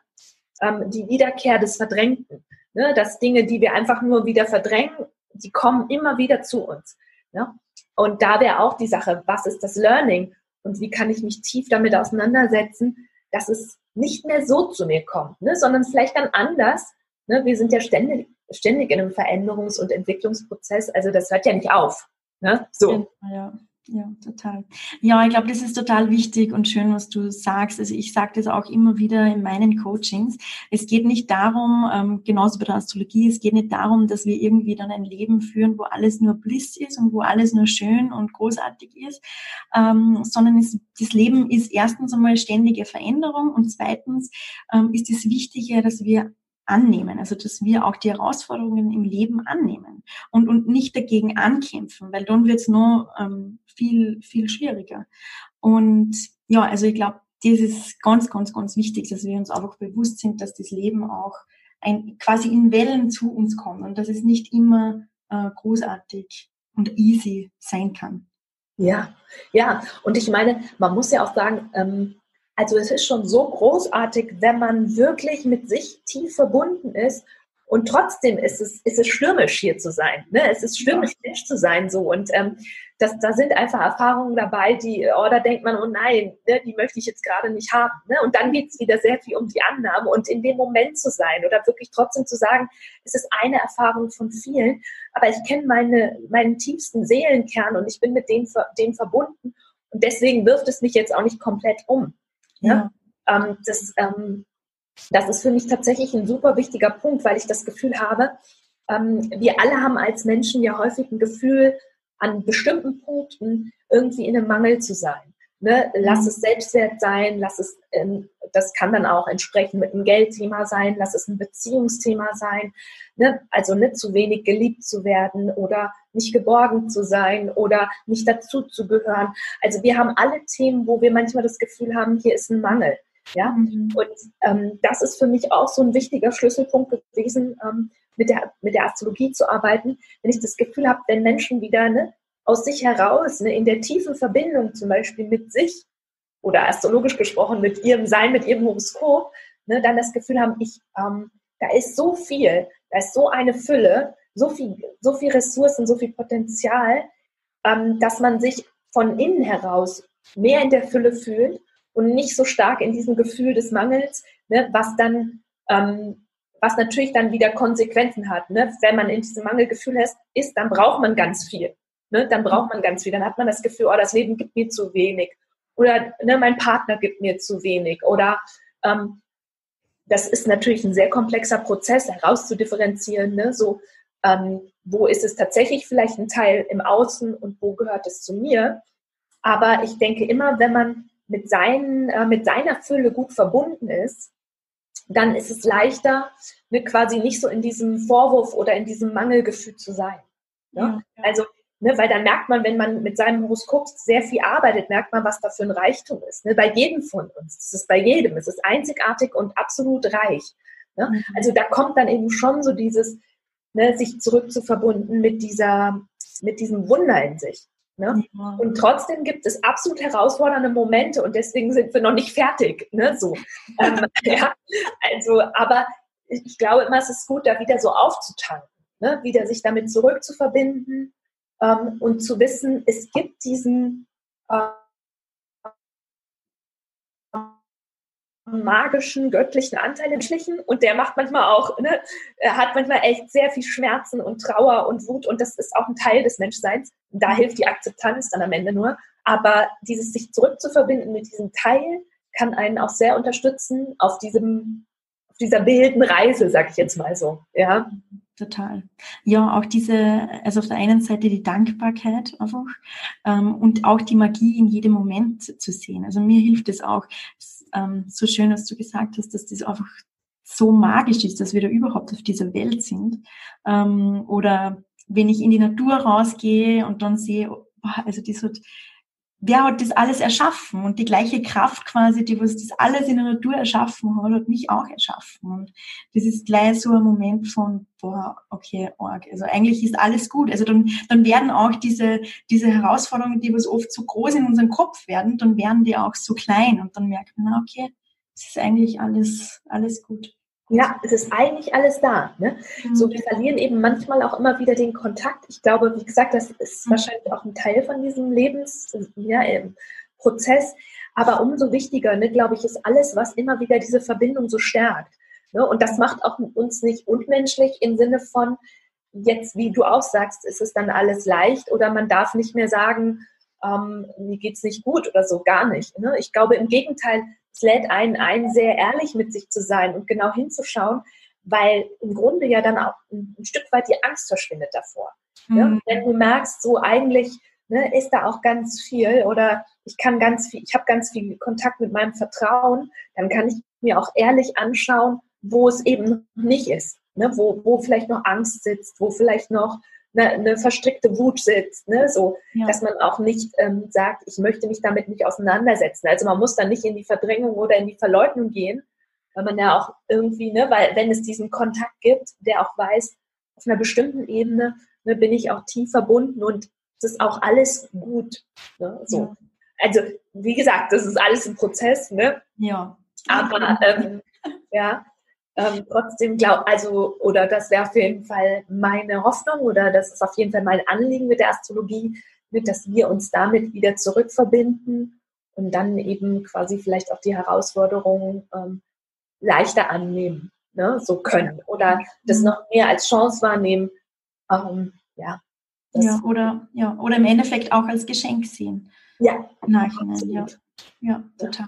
Ähm, die Wiederkehr des Verdrängten. Ne? Dass Dinge, die wir einfach nur wieder verdrängen, die kommen immer wieder zu uns. Ne? Und da wäre auch die Sache, was ist das Learning und wie kann ich mich tief damit auseinandersetzen, dass es nicht mehr so zu mir kommt, ne? sondern vielleicht dann anders. Ne? Wir sind ja ständig, ständig in einem Veränderungs- und Entwicklungsprozess, also das hört ja nicht auf. Ne? So. Ja. Ja, total. Ja, ich glaube, das ist total wichtig und schön, was du sagst. Also ich sage das auch immer wieder in meinen Coachings. Es geht nicht darum, ähm, genauso bei der Astrologie, es geht nicht darum, dass wir irgendwie dann ein Leben führen, wo alles nur Bliss ist und wo alles nur schön und großartig ist, ähm, sondern es, das Leben ist erstens einmal ständige Veränderung und zweitens ähm, ist es Wichtige, dass wir annehmen, also dass wir auch die Herausforderungen im Leben annehmen und, und nicht dagegen ankämpfen, weil dann wird es noch ähm, viel, viel schwieriger. Und ja, also ich glaube, das ist ganz, ganz, ganz wichtig, dass wir uns einfach bewusst sind, dass das Leben auch ein, quasi in Wellen zu uns kommt und dass es nicht immer äh, großartig und easy sein kann. Ja, ja. Und ich meine, man muss ja auch sagen, ähm, also es ist schon so großartig, wenn man wirklich mit sich tief verbunden ist und trotzdem ist es, ist es stürmisch hier zu sein. Ne? Es ist stürmisch, Mensch zu sein so. Und ähm, das, da sind einfach Erfahrungen dabei, die, oh, da denkt man, oh nein, ne, die möchte ich jetzt gerade nicht haben. Ne? Und dann geht es wieder sehr viel um die Annahme und in dem Moment zu sein oder wirklich trotzdem zu sagen, es ist eine Erfahrung von vielen, aber ich kenne meine, meinen tiefsten Seelenkern und ich bin mit denen, denen verbunden. Und deswegen wirft es mich jetzt auch nicht komplett um. Ja. Ähm, das, ähm, das ist für mich tatsächlich ein super wichtiger Punkt, weil ich das Gefühl habe, ähm, wir alle haben als Menschen ja häufig ein Gefühl, an bestimmten Punkten irgendwie in einem Mangel zu sein. Ne? Lass mhm. es Selbstwert sein, lass es, ähm, das kann dann auch entsprechend mit einem Geldthema sein, lass es ein Beziehungsthema sein. Ne? Also nicht zu wenig geliebt zu werden oder nicht geborgen zu sein oder nicht dazu zu gehören. Also wir haben alle Themen, wo wir manchmal das Gefühl haben, hier ist ein Mangel. Ja, mhm. und ähm, das ist für mich auch so ein wichtiger Schlüsselpunkt gewesen, ähm, mit, der, mit der Astrologie zu arbeiten, wenn ich das Gefühl habe, wenn Menschen wieder ne, aus sich heraus, ne, in der tiefen Verbindung zum Beispiel mit sich oder astrologisch gesprochen mit ihrem Sein, mit ihrem Horoskop, ne, dann das Gefühl haben, ich, ähm, da ist so viel, da ist so eine Fülle, so viel, so viel Ressourcen, so viel Potenzial, ähm, dass man sich von innen heraus mehr in der Fülle fühlt und nicht so stark in diesem Gefühl des Mangels, ne, was dann, ähm, was natürlich dann wieder Konsequenzen hat. Ne? Wenn man in diesem Mangelgefühl ist, dann braucht man ganz viel. Ne? Dann braucht man ganz viel. Dann hat man das Gefühl, oh, das Leben gibt mir zu wenig. Oder ne, mein Partner gibt mir zu wenig. Oder ähm, das ist natürlich ein sehr komplexer Prozess, herauszudifferenzieren. Ne? So, ähm, wo ist es tatsächlich vielleicht ein Teil im Außen und wo gehört es zu mir? Aber ich denke immer, wenn man mit, seinen, äh, mit seiner Fülle gut verbunden ist, dann ist es leichter, ne, quasi nicht so in diesem Vorwurf oder in diesem Mangelgefühl zu sein. Ne? Ja. Also Ne, weil dann merkt man, wenn man mit seinem Horoskop sehr viel arbeitet, merkt man, was da für ein Reichtum ist. Ne, bei jedem von uns. Das ist bei jedem. Es ist einzigartig und absolut reich. Ne? Mhm. Also da kommt dann eben schon so dieses, ne, sich zurückzuverbunden mit dieser, mit diesem Wunder in sich. Ne? Ja. Und trotzdem gibt es absolut herausfordernde Momente und deswegen sind wir noch nicht fertig. Ne? So. ähm, ja, also, aber ich glaube immer, es ist gut, da wieder so aufzutanken, ne? wieder sich damit zurückzuverbinden ähm, und zu wissen, es gibt diesen äh, magischen, göttlichen Anteil im Schlichen und der macht manchmal auch, ne, hat manchmal echt sehr viel Schmerzen und Trauer und Wut und das ist auch ein Teil des Menschseins. Da hilft die Akzeptanz dann am Ende nur. Aber dieses sich zurückzuverbinden mit diesem Teil kann einen auch sehr unterstützen auf diesem, dieser wilden Reise, sag ich jetzt mal so. Ja total. Ja, auch diese, also auf der einen Seite die Dankbarkeit einfach ähm, und auch die Magie in jedem Moment zu sehen. Also mir hilft es auch, ähm, so schön, was du gesagt hast, dass das einfach so magisch ist, dass wir da überhaupt auf dieser Welt sind. Ähm, oder wenn ich in die Natur rausgehe und dann sehe, also das hat wer hat das alles erschaffen? Und die gleiche Kraft quasi, die was das alles in der Natur erschaffen hat, hat mich auch erschaffen. Und das ist gleich so ein Moment von, boah, okay, arg. Also eigentlich ist alles gut. Also dann, dann werden auch diese, diese Herausforderungen, die was oft so groß in unserem Kopf werden, dann werden die auch so klein. Und dann merkt man, okay, es ist eigentlich alles, alles gut. Ja, es ist eigentlich alles da. Ne? Mhm. So, wir verlieren eben manchmal auch immer wieder den Kontakt. Ich glaube, wie gesagt, das ist mhm. wahrscheinlich auch ein Teil von diesem Lebensprozess. Ja, aber umso wichtiger, ne, glaube ich, ist alles, was immer wieder diese Verbindung so stärkt. Ne? Und das macht auch uns nicht unmenschlich im Sinne von, jetzt, wie du auch sagst, ist es dann alles leicht oder man darf nicht mehr sagen, ähm, mir geht's nicht gut oder so, gar nicht. Ne? Ich glaube im Gegenteil, es lädt einen ein, sehr ehrlich mit sich zu sein und genau hinzuschauen, weil im Grunde ja dann auch ein, ein Stück weit die Angst verschwindet davor. Mhm. Ne? Wenn du merkst, so eigentlich ne, ist da auch ganz viel oder ich kann ganz viel, ich habe ganz viel Kontakt mit meinem Vertrauen, dann kann ich mir auch ehrlich anschauen, wo es eben nicht ist, ne? wo, wo vielleicht noch Angst sitzt, wo vielleicht noch eine, eine verstrickte Wut sitzt, ne? so, ja. dass man auch nicht ähm, sagt, ich möchte mich damit nicht auseinandersetzen. Also man muss dann nicht in die Verdrängung oder in die Verleugnung gehen, weil man ja auch irgendwie, ne, weil wenn es diesen Kontakt gibt, der auch weiß, auf einer bestimmten Ebene ne, bin ich auch tief verbunden und es ist auch alles gut. Ne? So. Ja. Also, wie gesagt, das ist alles ein Prozess, ne? Ja. Aber ähm, ja, ähm, trotzdem glaube, also, oder das wäre auf jeden Fall meine Hoffnung oder das ist auf jeden Fall mein Anliegen mit der Astrologie, mit, dass wir uns damit wieder zurückverbinden und dann eben quasi vielleicht auch die Herausforderungen ähm, leichter annehmen, ne, so können oder das mhm. noch mehr als Chance wahrnehmen. Ähm, ja. Ja, oder, ja, oder im Endeffekt auch als Geschenk sehen. Ja. Nachhinein, ja. Ja, total.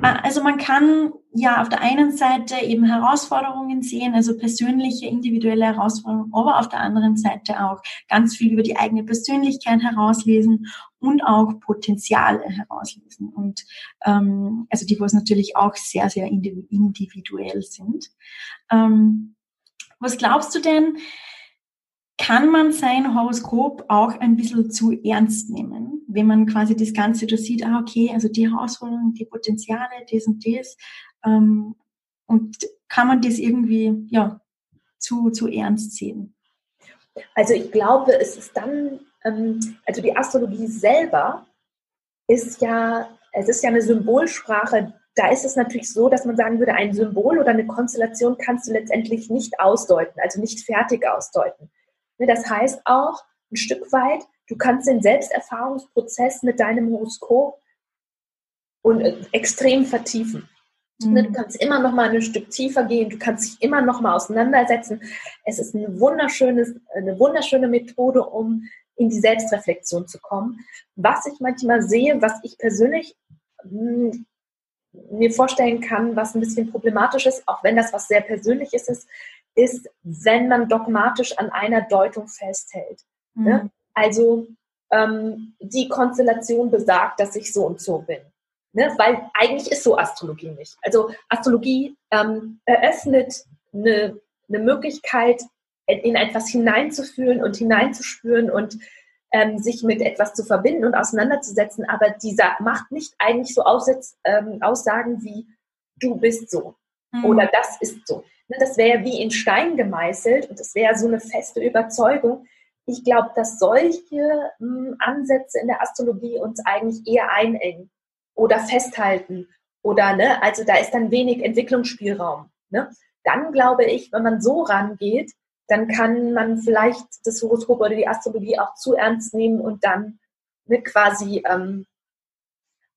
Also man kann ja auf der einen Seite eben Herausforderungen sehen, also persönliche, individuelle Herausforderungen, aber auf der anderen Seite auch ganz viel über die eigene Persönlichkeit herauslesen und auch Potenziale herauslesen. Und ähm, also die, wo es natürlich auch sehr, sehr individuell sind. Ähm, was glaubst du denn? kann man sein Horoskop auch ein bisschen zu ernst nehmen, wenn man quasi das Ganze da sieht, ah, okay, also die Herausforderungen, die Potenziale, das und das. Ähm, und kann man das irgendwie ja, zu, zu ernst sehen? Also ich glaube, es ist dann, ähm, also die Astrologie selber ist ja, es ist ja eine Symbolsprache. Da ist es natürlich so, dass man sagen würde, ein Symbol oder eine Konstellation kannst du letztendlich nicht ausdeuten, also nicht fertig ausdeuten. Das heißt auch ein Stück weit, du kannst den Selbsterfahrungsprozess mit deinem Horoskop und äh, extrem vertiefen. Ne, mhm. Du kannst immer noch mal ein Stück tiefer gehen, du kannst dich immer noch mal auseinandersetzen. Es ist eine, wunderschöne, eine wunderschöne Methode, um in die Selbstreflexion zu kommen. Was ich manchmal sehe, was ich persönlich hm, mir vorstellen kann, was ein bisschen problematisch ist, auch wenn das was sehr Persönliches ist, ist, wenn man dogmatisch an einer Deutung festhält. Mhm. Ne? Also ähm, die Konstellation besagt, dass ich so und so bin. Ne? Weil eigentlich ist so Astrologie nicht. Also Astrologie ähm, eröffnet eine, eine Möglichkeit, in etwas hineinzufühlen und hineinzuspüren und ähm, sich mit etwas zu verbinden und auseinanderzusetzen, aber dieser macht nicht eigentlich so Aussatz, ähm, Aussagen wie du bist so mhm. oder das ist so. Ne, das wäre wie in Stein gemeißelt und das wäre so eine feste Überzeugung. Ich glaube, dass solche hm, Ansätze in der Astrologie uns eigentlich eher einengen oder festhalten oder ne, also da ist dann wenig Entwicklungsspielraum. Ne? Dann glaube ich, wenn man so rangeht, dann kann man vielleicht das Horoskop oder die Astrologie auch zu ernst nehmen und dann ne, quasi, ähm,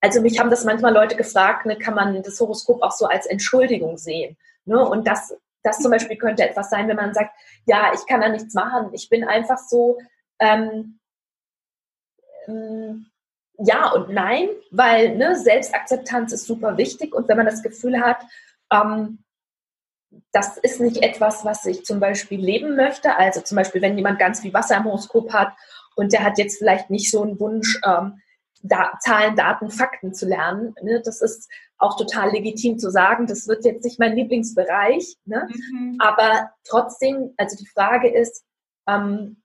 also mich haben das manchmal Leute gefragt, ne, kann man das Horoskop auch so als Entschuldigung sehen? Ne? Und das das zum Beispiel könnte etwas sein, wenn man sagt, ja, ich kann da nichts machen, ich bin einfach so, ähm, ähm, ja und nein, weil ne, Selbstakzeptanz ist super wichtig und wenn man das Gefühl hat, ähm, das ist nicht etwas, was ich zum Beispiel leben möchte, also zum Beispiel, wenn jemand ganz viel Wasser im Horoskop hat und der hat jetzt vielleicht nicht so einen Wunsch, ähm, da, Zahlen, Daten, Fakten zu lernen. Ne? Das ist auch total legitim zu sagen, das wird jetzt nicht mein Lieblingsbereich. Ne? Mhm. Aber trotzdem, also die Frage ist, ähm,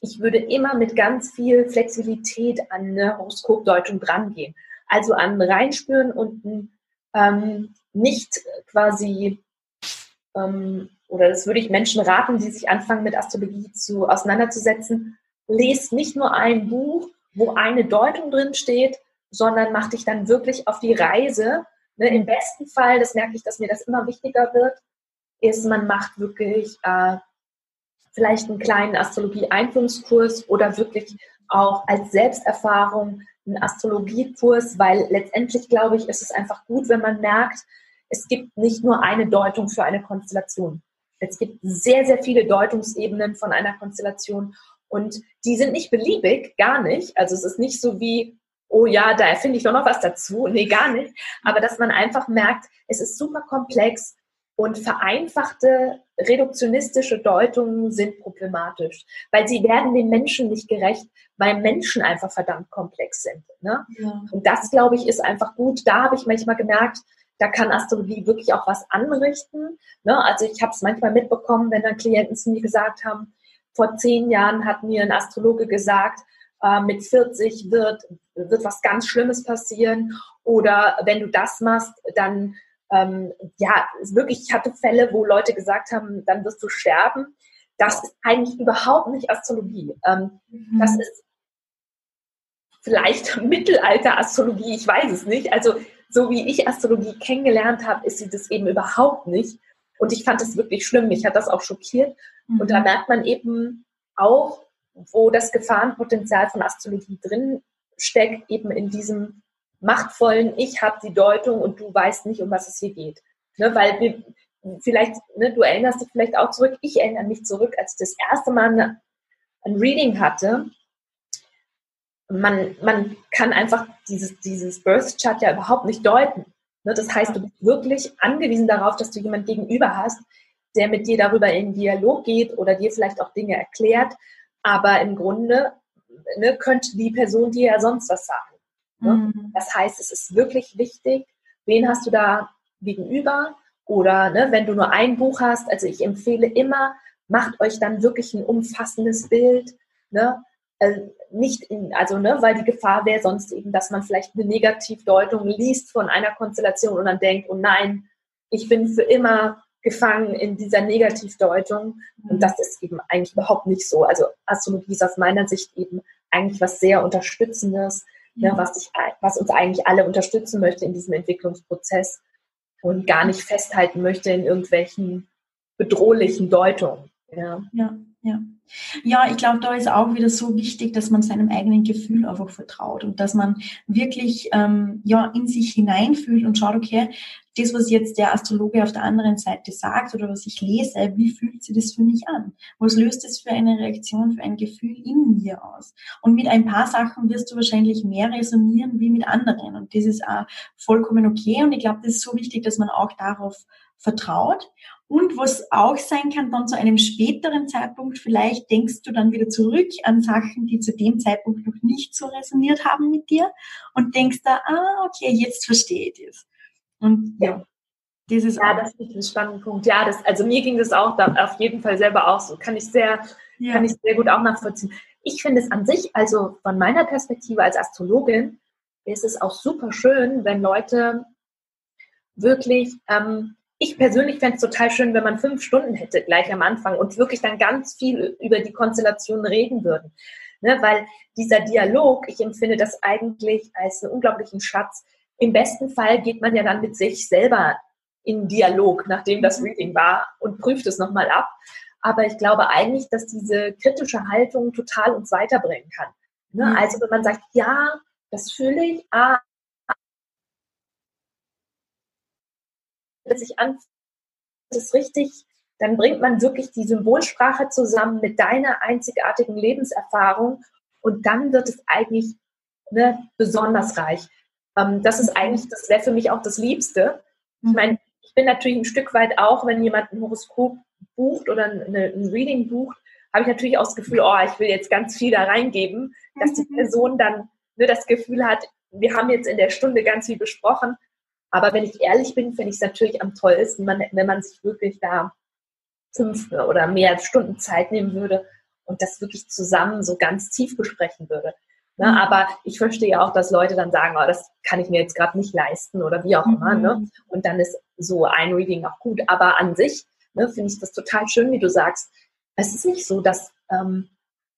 ich würde immer mit ganz viel Flexibilität an eine Horoskopdeutung drangehen. Also an reinspüren und ähm, nicht quasi, ähm, oder das würde ich Menschen raten, die sich anfangen mit Astrologie zu auseinanderzusetzen, lest nicht nur ein Buch, wo eine Deutung drin steht, sondern mach dich dann wirklich auf die Reise. Ne, Im besten Fall, das merke ich, dass mir das immer wichtiger wird, ist, man macht wirklich äh, vielleicht einen kleinen Astrologie-Einführungskurs oder wirklich auch als Selbsterfahrung einen Astrologiekurs, weil letztendlich, glaube ich, ist es einfach gut, wenn man merkt, es gibt nicht nur eine Deutung für eine Konstellation. Es gibt sehr, sehr viele Deutungsebenen von einer Konstellation und die sind nicht beliebig, gar nicht. Also es ist nicht so wie, oh ja, da erfinde ich doch noch was dazu. Nee, gar nicht. Aber dass man einfach merkt, es ist super komplex und vereinfachte reduktionistische Deutungen sind problematisch, weil sie werden den Menschen nicht gerecht, weil Menschen einfach verdammt komplex sind. Ne? Ja. Und das, glaube ich, ist einfach gut. Da habe ich manchmal gemerkt, da kann Astrologie wirklich auch was anrichten. Ne? Also ich habe es manchmal mitbekommen, wenn dann Klienten zu mir gesagt haben, vor zehn Jahren hat mir ein Astrologe gesagt, äh, mit 40 wird, wird was ganz Schlimmes passieren oder wenn du das machst, dann ähm, ja, wirklich, ich hatte Fälle, wo Leute gesagt haben, dann wirst du sterben. Das ist eigentlich überhaupt nicht Astrologie. Ähm, mhm. Das ist vielleicht Mittelalter-Astrologie, ich weiß es nicht. Also so wie ich Astrologie kennengelernt habe, ist sie das eben überhaupt nicht. Und ich fand das wirklich schlimm. Mich hat das auch schockiert. Mhm. Und da mhm. merkt man eben auch, wo das Gefahrenpotenzial von Astrologie drin steckt, eben in diesem machtvollen Ich habe die Deutung und du weißt nicht, um was es hier geht. Ne, weil wir, vielleicht, ne, du erinnerst dich vielleicht auch zurück, ich erinnere mich zurück, als ich das erste Mal ein Reading hatte. Man, man kann einfach dieses, dieses Birth Chart ja überhaupt nicht deuten. Ne, das heißt, du bist wirklich angewiesen darauf, dass du jemand gegenüber hast, der mit dir darüber in Dialog geht oder dir vielleicht auch Dinge erklärt. Aber im Grunde ne, könnte die Person dir ja sonst was sagen. Ne? Mhm. Das heißt, es ist wirklich wichtig, wen hast du da gegenüber? Oder ne, wenn du nur ein Buch hast, also ich empfehle immer, macht euch dann wirklich ein umfassendes Bild. Ne? Also nicht in, also ne, weil die Gefahr wäre sonst eben, dass man vielleicht eine Negativdeutung liest von einer Konstellation und dann denkt, oh nein, ich bin für immer gefangen in dieser Negativdeutung. Und das ist eben eigentlich überhaupt nicht so. Also Astrologie ist aus meiner Sicht eben eigentlich was sehr Unterstützendes, ne, was, ich, was uns eigentlich alle unterstützen möchte in diesem Entwicklungsprozess und gar nicht festhalten möchte in irgendwelchen bedrohlichen Deutungen. Ja, ja. ja. Ja, ich glaube, da ist auch wieder so wichtig, dass man seinem eigenen Gefühl einfach vertraut und dass man wirklich ähm, ja in sich hineinfühlt und schaut, okay, das, was jetzt der Astrologe auf der anderen Seite sagt oder was ich lese, wie fühlt sich das für mich an? Was löst es für eine Reaktion, für ein Gefühl in mir aus? Und mit ein paar Sachen wirst du wahrscheinlich mehr resonieren wie mit anderen. Und das ist auch vollkommen okay. Und ich glaube, das ist so wichtig, dass man auch darauf vertraut. Und was auch sein kann, dann zu einem späteren Zeitpunkt, vielleicht denkst du dann wieder zurück an Sachen, die zu dem Zeitpunkt noch nicht so resoniert haben mit dir und denkst da, ah, okay, jetzt verstehe ich das. Und ja, dieses. Ja, das ist ein spannender Punkt. Ja, das, also mir ging das auch da auf jeden Fall selber auch so. Kann ich sehr, ja. kann ich sehr gut auch nachvollziehen. Ich finde es an sich, also von meiner Perspektive als Astrologin, ist es auch super schön, wenn Leute wirklich, ähm, ich persönlich fände es total schön, wenn man fünf Stunden hätte gleich am Anfang und wirklich dann ganz viel über die Konstellationen reden würden. Ne, weil dieser Dialog, ich empfinde das eigentlich als einen unglaublichen Schatz, im besten Fall geht man ja dann mit sich selber in Dialog, nachdem das mhm. Reading war und prüft es nochmal ab. Aber ich glaube eigentlich, dass diese kritische Haltung total uns weiterbringen kann. Ne? Mhm. Also wenn man sagt, ja, das fühle ich, ah, sich an, das ist richtig, dann bringt man wirklich die Symbolsprache zusammen mit deiner einzigartigen Lebenserfahrung und dann wird es eigentlich ne, besonders reich. Ähm, das ist eigentlich, das wäre für mich auch das Liebste. Ich mhm. meine, ich bin natürlich ein Stück weit auch, wenn jemand ein Horoskop bucht oder eine, ein Reading bucht, habe ich natürlich auch das Gefühl, oh, ich will jetzt ganz viel da reingeben, dass die mhm. Person dann nur ne, das Gefühl hat, wir haben jetzt in der Stunde ganz viel besprochen. Aber wenn ich ehrlich bin, finde ich es natürlich am tollsten, wenn man sich wirklich da fünf oder mehr Stunden Zeit nehmen würde und das wirklich zusammen so ganz tief besprechen würde. Ne? Mhm. Aber ich verstehe auch, dass Leute dann sagen, oh, das kann ich mir jetzt gerade nicht leisten oder wie auch mhm. immer. Ne? Und dann ist so ein Reading auch gut. Aber an sich ne, finde ich das total schön, wie du sagst. Es ist nicht so, dass ähm,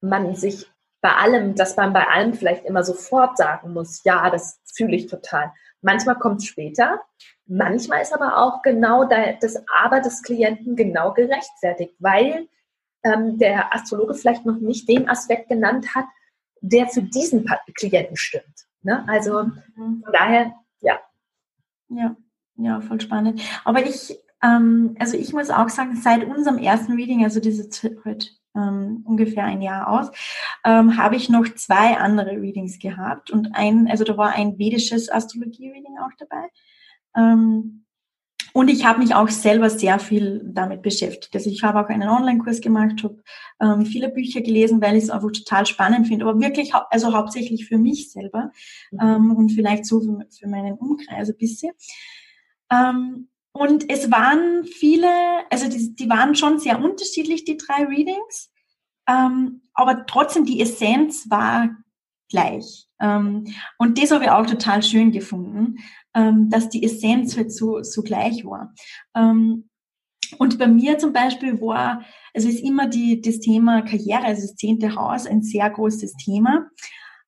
man sich bei allem, dass man bei allem vielleicht immer sofort sagen muss, ja, das fühle ich total. Manchmal kommt es später, manchmal ist aber auch genau das Aber des Klienten genau gerechtfertigt, weil ähm, der Astrologe vielleicht noch nicht den Aspekt genannt hat, der für diesen Klienten stimmt. Ne? Also mhm. von daher, ja. Ja, ja, voll spannend. Aber ich, ähm, also ich muss auch sagen, seit unserem ersten Reading, also dieses heute ähm, ungefähr ein Jahr aus, ähm, habe ich noch zwei andere Readings gehabt und ein, also da war ein vedisches Astrologie-Reading auch dabei. Ähm, und ich habe mich auch selber sehr viel damit beschäftigt. Also ich habe auch einen Online-Kurs gemacht, habe ähm, viele Bücher gelesen, weil ich es einfach total spannend finde. Aber wirklich, also hauptsächlich für mich selber mhm. ähm, und vielleicht so für, für meinen Umkreis ein bisschen. Ähm, und es waren viele, also die, die waren schon sehr unterschiedlich, die drei Readings. Ähm, aber trotzdem, die Essenz war gleich. Ähm, und das habe ich auch total schön gefunden ähm, dass die Essenz halt so, so gleich war. Ähm, und bei mir zum Beispiel war, also ist immer die, das Thema Karriere, also das zehnte Haus, ein sehr großes Thema.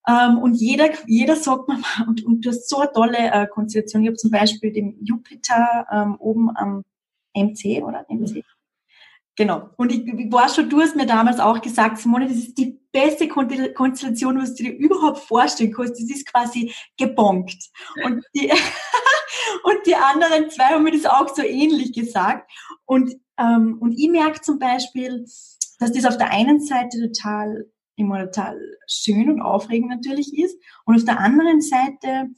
Ähm, und jeder, jeder sagt mir, und, und du hast so eine tolle äh, Konstellation. Ich habe zum Beispiel den Jupiter ähm, oben am MC oder MC. Genau. Und ich, ich war schon, du hast mir damals auch gesagt, Simone, das ist die beste Konstellation, was du dir überhaupt vorstellen kannst. Das ist quasi gebonkt. Und die, und die anderen zwei haben mir das auch so ähnlich gesagt. Und, ähm, und ich merke zum Beispiel, dass das auf der einen Seite total, immer total schön und aufregend natürlich ist. Und auf der anderen Seite,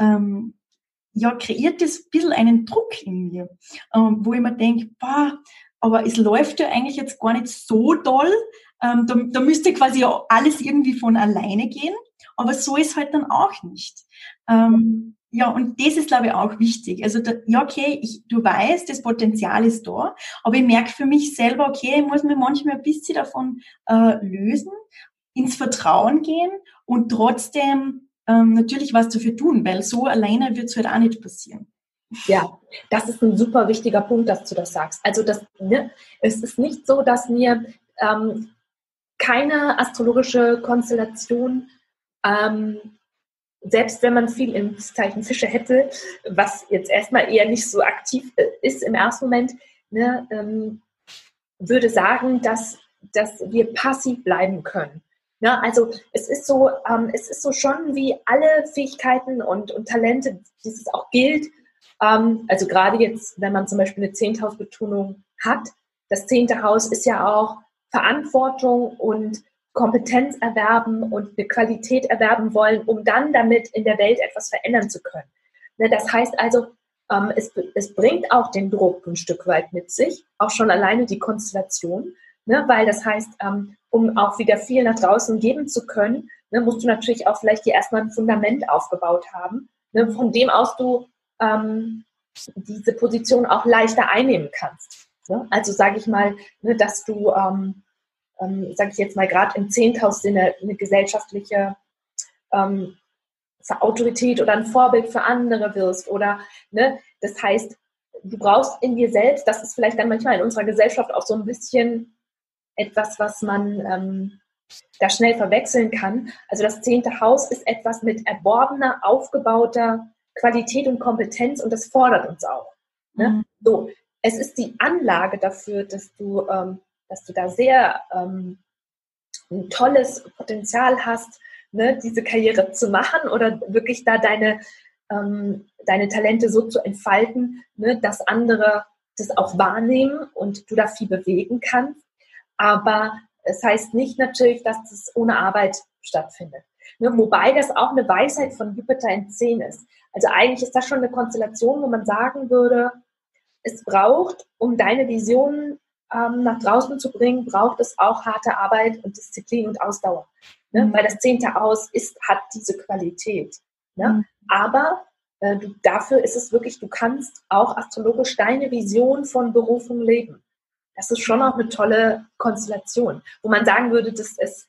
ähm, ja, kreiert das ein bisschen einen Druck in mir, ähm, wo ich mir denke, boah, aber es läuft ja eigentlich jetzt gar nicht so toll. Ähm, da, da müsste quasi alles irgendwie von alleine gehen, aber so ist halt dann auch nicht. Ähm, ja, und das ist, glaube ich, auch wichtig. Also, da, ja, okay, ich, du weißt, das Potenzial ist da, aber ich merke für mich selber, okay, ich muss mir manchmal ein bisschen davon äh, lösen, ins Vertrauen gehen und trotzdem ähm, natürlich was dafür tun, weil so alleine wird es halt auch nicht passieren. Ja, das ist ein super wichtiger Punkt, dass du das sagst. Also das, ne, es ist nicht so, dass mir ähm, keine astrologische Konstellation, ähm, selbst wenn man viel im Zeichen Fische hätte, was jetzt erstmal eher nicht so aktiv äh, ist im ersten Moment, ne, ähm, würde sagen, dass, dass wir passiv bleiben können. Ja, ne, also es ist so, ähm, es ist so schon wie alle Fähigkeiten und, und Talente, die es auch gilt, ähm, also gerade jetzt, wenn man zum Beispiel eine Zehnthausbetonung hat, das zehnte Haus ist ja auch Verantwortung und Kompetenz erwerben und eine Qualität erwerben wollen, um dann damit in der Welt etwas verändern zu können. Ne, das heißt also, ähm, es, es bringt auch den Druck ein Stück weit mit sich, auch schon alleine die Konstellation, ne, weil das heißt, ähm, um auch wieder viel nach draußen geben zu können, ne, musst du natürlich auch vielleicht dir erstmal ein Fundament aufgebaut haben, von dem aus du ähm, diese Position auch leichter einnehmen kannst. Also sage ich mal, dass du, ähm, sage ich jetzt mal, gerade im Zehnthaus-Sinne eine gesellschaftliche ähm, Autorität oder ein Vorbild für andere wirst. Oder ne, das heißt, du brauchst in dir selbst, das ist vielleicht dann manchmal in unserer Gesellschaft auch so ein bisschen etwas, was man ähm, da schnell verwechseln kann. Also das zehnte Haus ist etwas mit erworbener, aufgebauter Qualität und Kompetenz und das fordert uns auch. Ne? Mhm. So, es ist die Anlage dafür, dass du, ähm, dass du da sehr ähm, ein tolles Potenzial hast, ne, diese Karriere zu machen oder wirklich da deine, ähm, deine Talente so zu entfalten, ne, dass andere das auch wahrnehmen und du da viel bewegen kannst. Aber es heißt nicht natürlich, dass das ohne Arbeit stattfindet. Ne, wobei das auch eine Weisheit von Jupiter in 10 ist. Also eigentlich ist das schon eine Konstellation, wo man sagen würde, es braucht, um deine Visionen ähm, nach draußen zu bringen, braucht es auch harte Arbeit und Disziplin und Ausdauer. Ne? Mhm. Weil das zehnte Aus ist, hat diese Qualität. Ne? Mhm. Aber äh, du, dafür ist es wirklich, du kannst auch astrologisch deine Vision von Berufung leben. Das ist schon auch eine tolle Konstellation, wo man sagen würde, das ist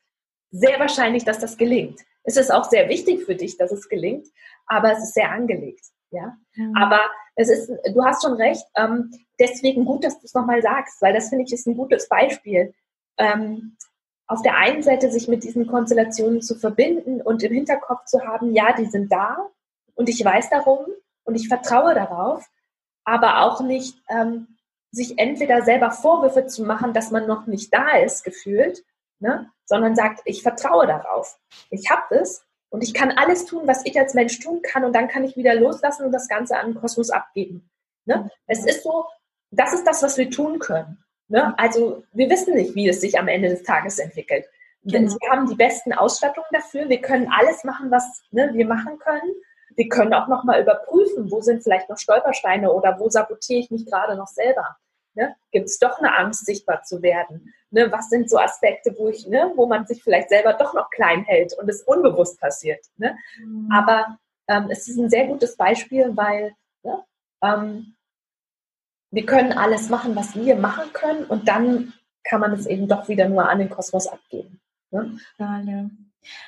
sehr wahrscheinlich, dass das gelingt. Es ist auch sehr wichtig für dich, dass es gelingt, aber es ist sehr angelegt. Ja, mhm. aber es ist, du hast schon recht. Ähm, deswegen gut, dass du es nochmal sagst, weil das finde ich ist ein gutes Beispiel. Ähm, auf der einen Seite sich mit diesen Konstellationen zu verbinden und im Hinterkopf zu haben, ja, die sind da und ich weiß darum und ich vertraue darauf, aber auch nicht ähm, sich entweder selber Vorwürfe zu machen, dass man noch nicht da ist, gefühlt, ne? sondern sagt, ich vertraue darauf. Ich habe es und ich kann alles tun, was ich als Mensch tun kann und dann kann ich wieder loslassen und das Ganze an den Kosmos abgeben. Ne? Es ist so, das ist das, was wir tun können. Ne? Also wir wissen nicht, wie es sich am Ende des Tages entwickelt. Denn genau. wir haben die besten Ausstattungen dafür. Wir können alles machen, was ne, wir machen können. Wir können auch nochmal überprüfen, wo sind vielleicht noch Stolpersteine oder wo sabotiere ich mich gerade noch selber. Ne? Gibt es doch eine Angst, sichtbar zu werden? Ne? Was sind so Aspekte, wo ich, ne, wo man sich vielleicht selber doch noch klein hält und es unbewusst passiert? Ne? Mhm. Aber ähm, es ist ein sehr gutes Beispiel, weil ne, ähm, wir können alles machen, was wir machen können und dann kann man es eben doch wieder nur an den Kosmos abgeben. Ne? Ja, ja.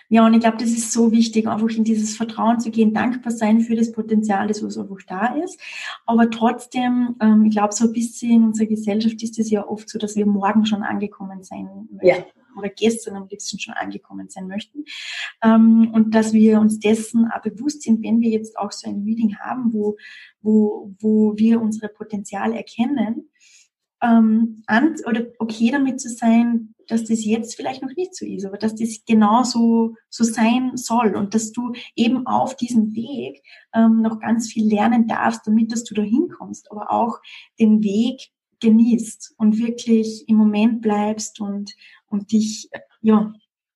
Ja, und ich glaube, das ist so wichtig, einfach in dieses Vertrauen zu gehen, dankbar sein für das Potenzial, das was einfach da ist. Aber trotzdem, ähm, ich glaube, so ein bisschen in unserer Gesellschaft ist es ja oft so, dass wir morgen schon angekommen sein möchten. Ja. Oder gestern am liebsten schon angekommen sein möchten. Ähm, und dass wir uns dessen auch bewusst sind, wenn wir jetzt auch so ein Meeting haben, wo, wo, wo wir unsere Potenziale erkennen, ähm, an, oder okay damit zu sein, dass das jetzt vielleicht noch nicht so ist, aber dass das genauso so sein soll und dass du eben auf diesem Weg ähm, noch ganz viel lernen darfst, damit dass du da hinkommst, aber auch den Weg genießt und wirklich im Moment bleibst und, und dich ja,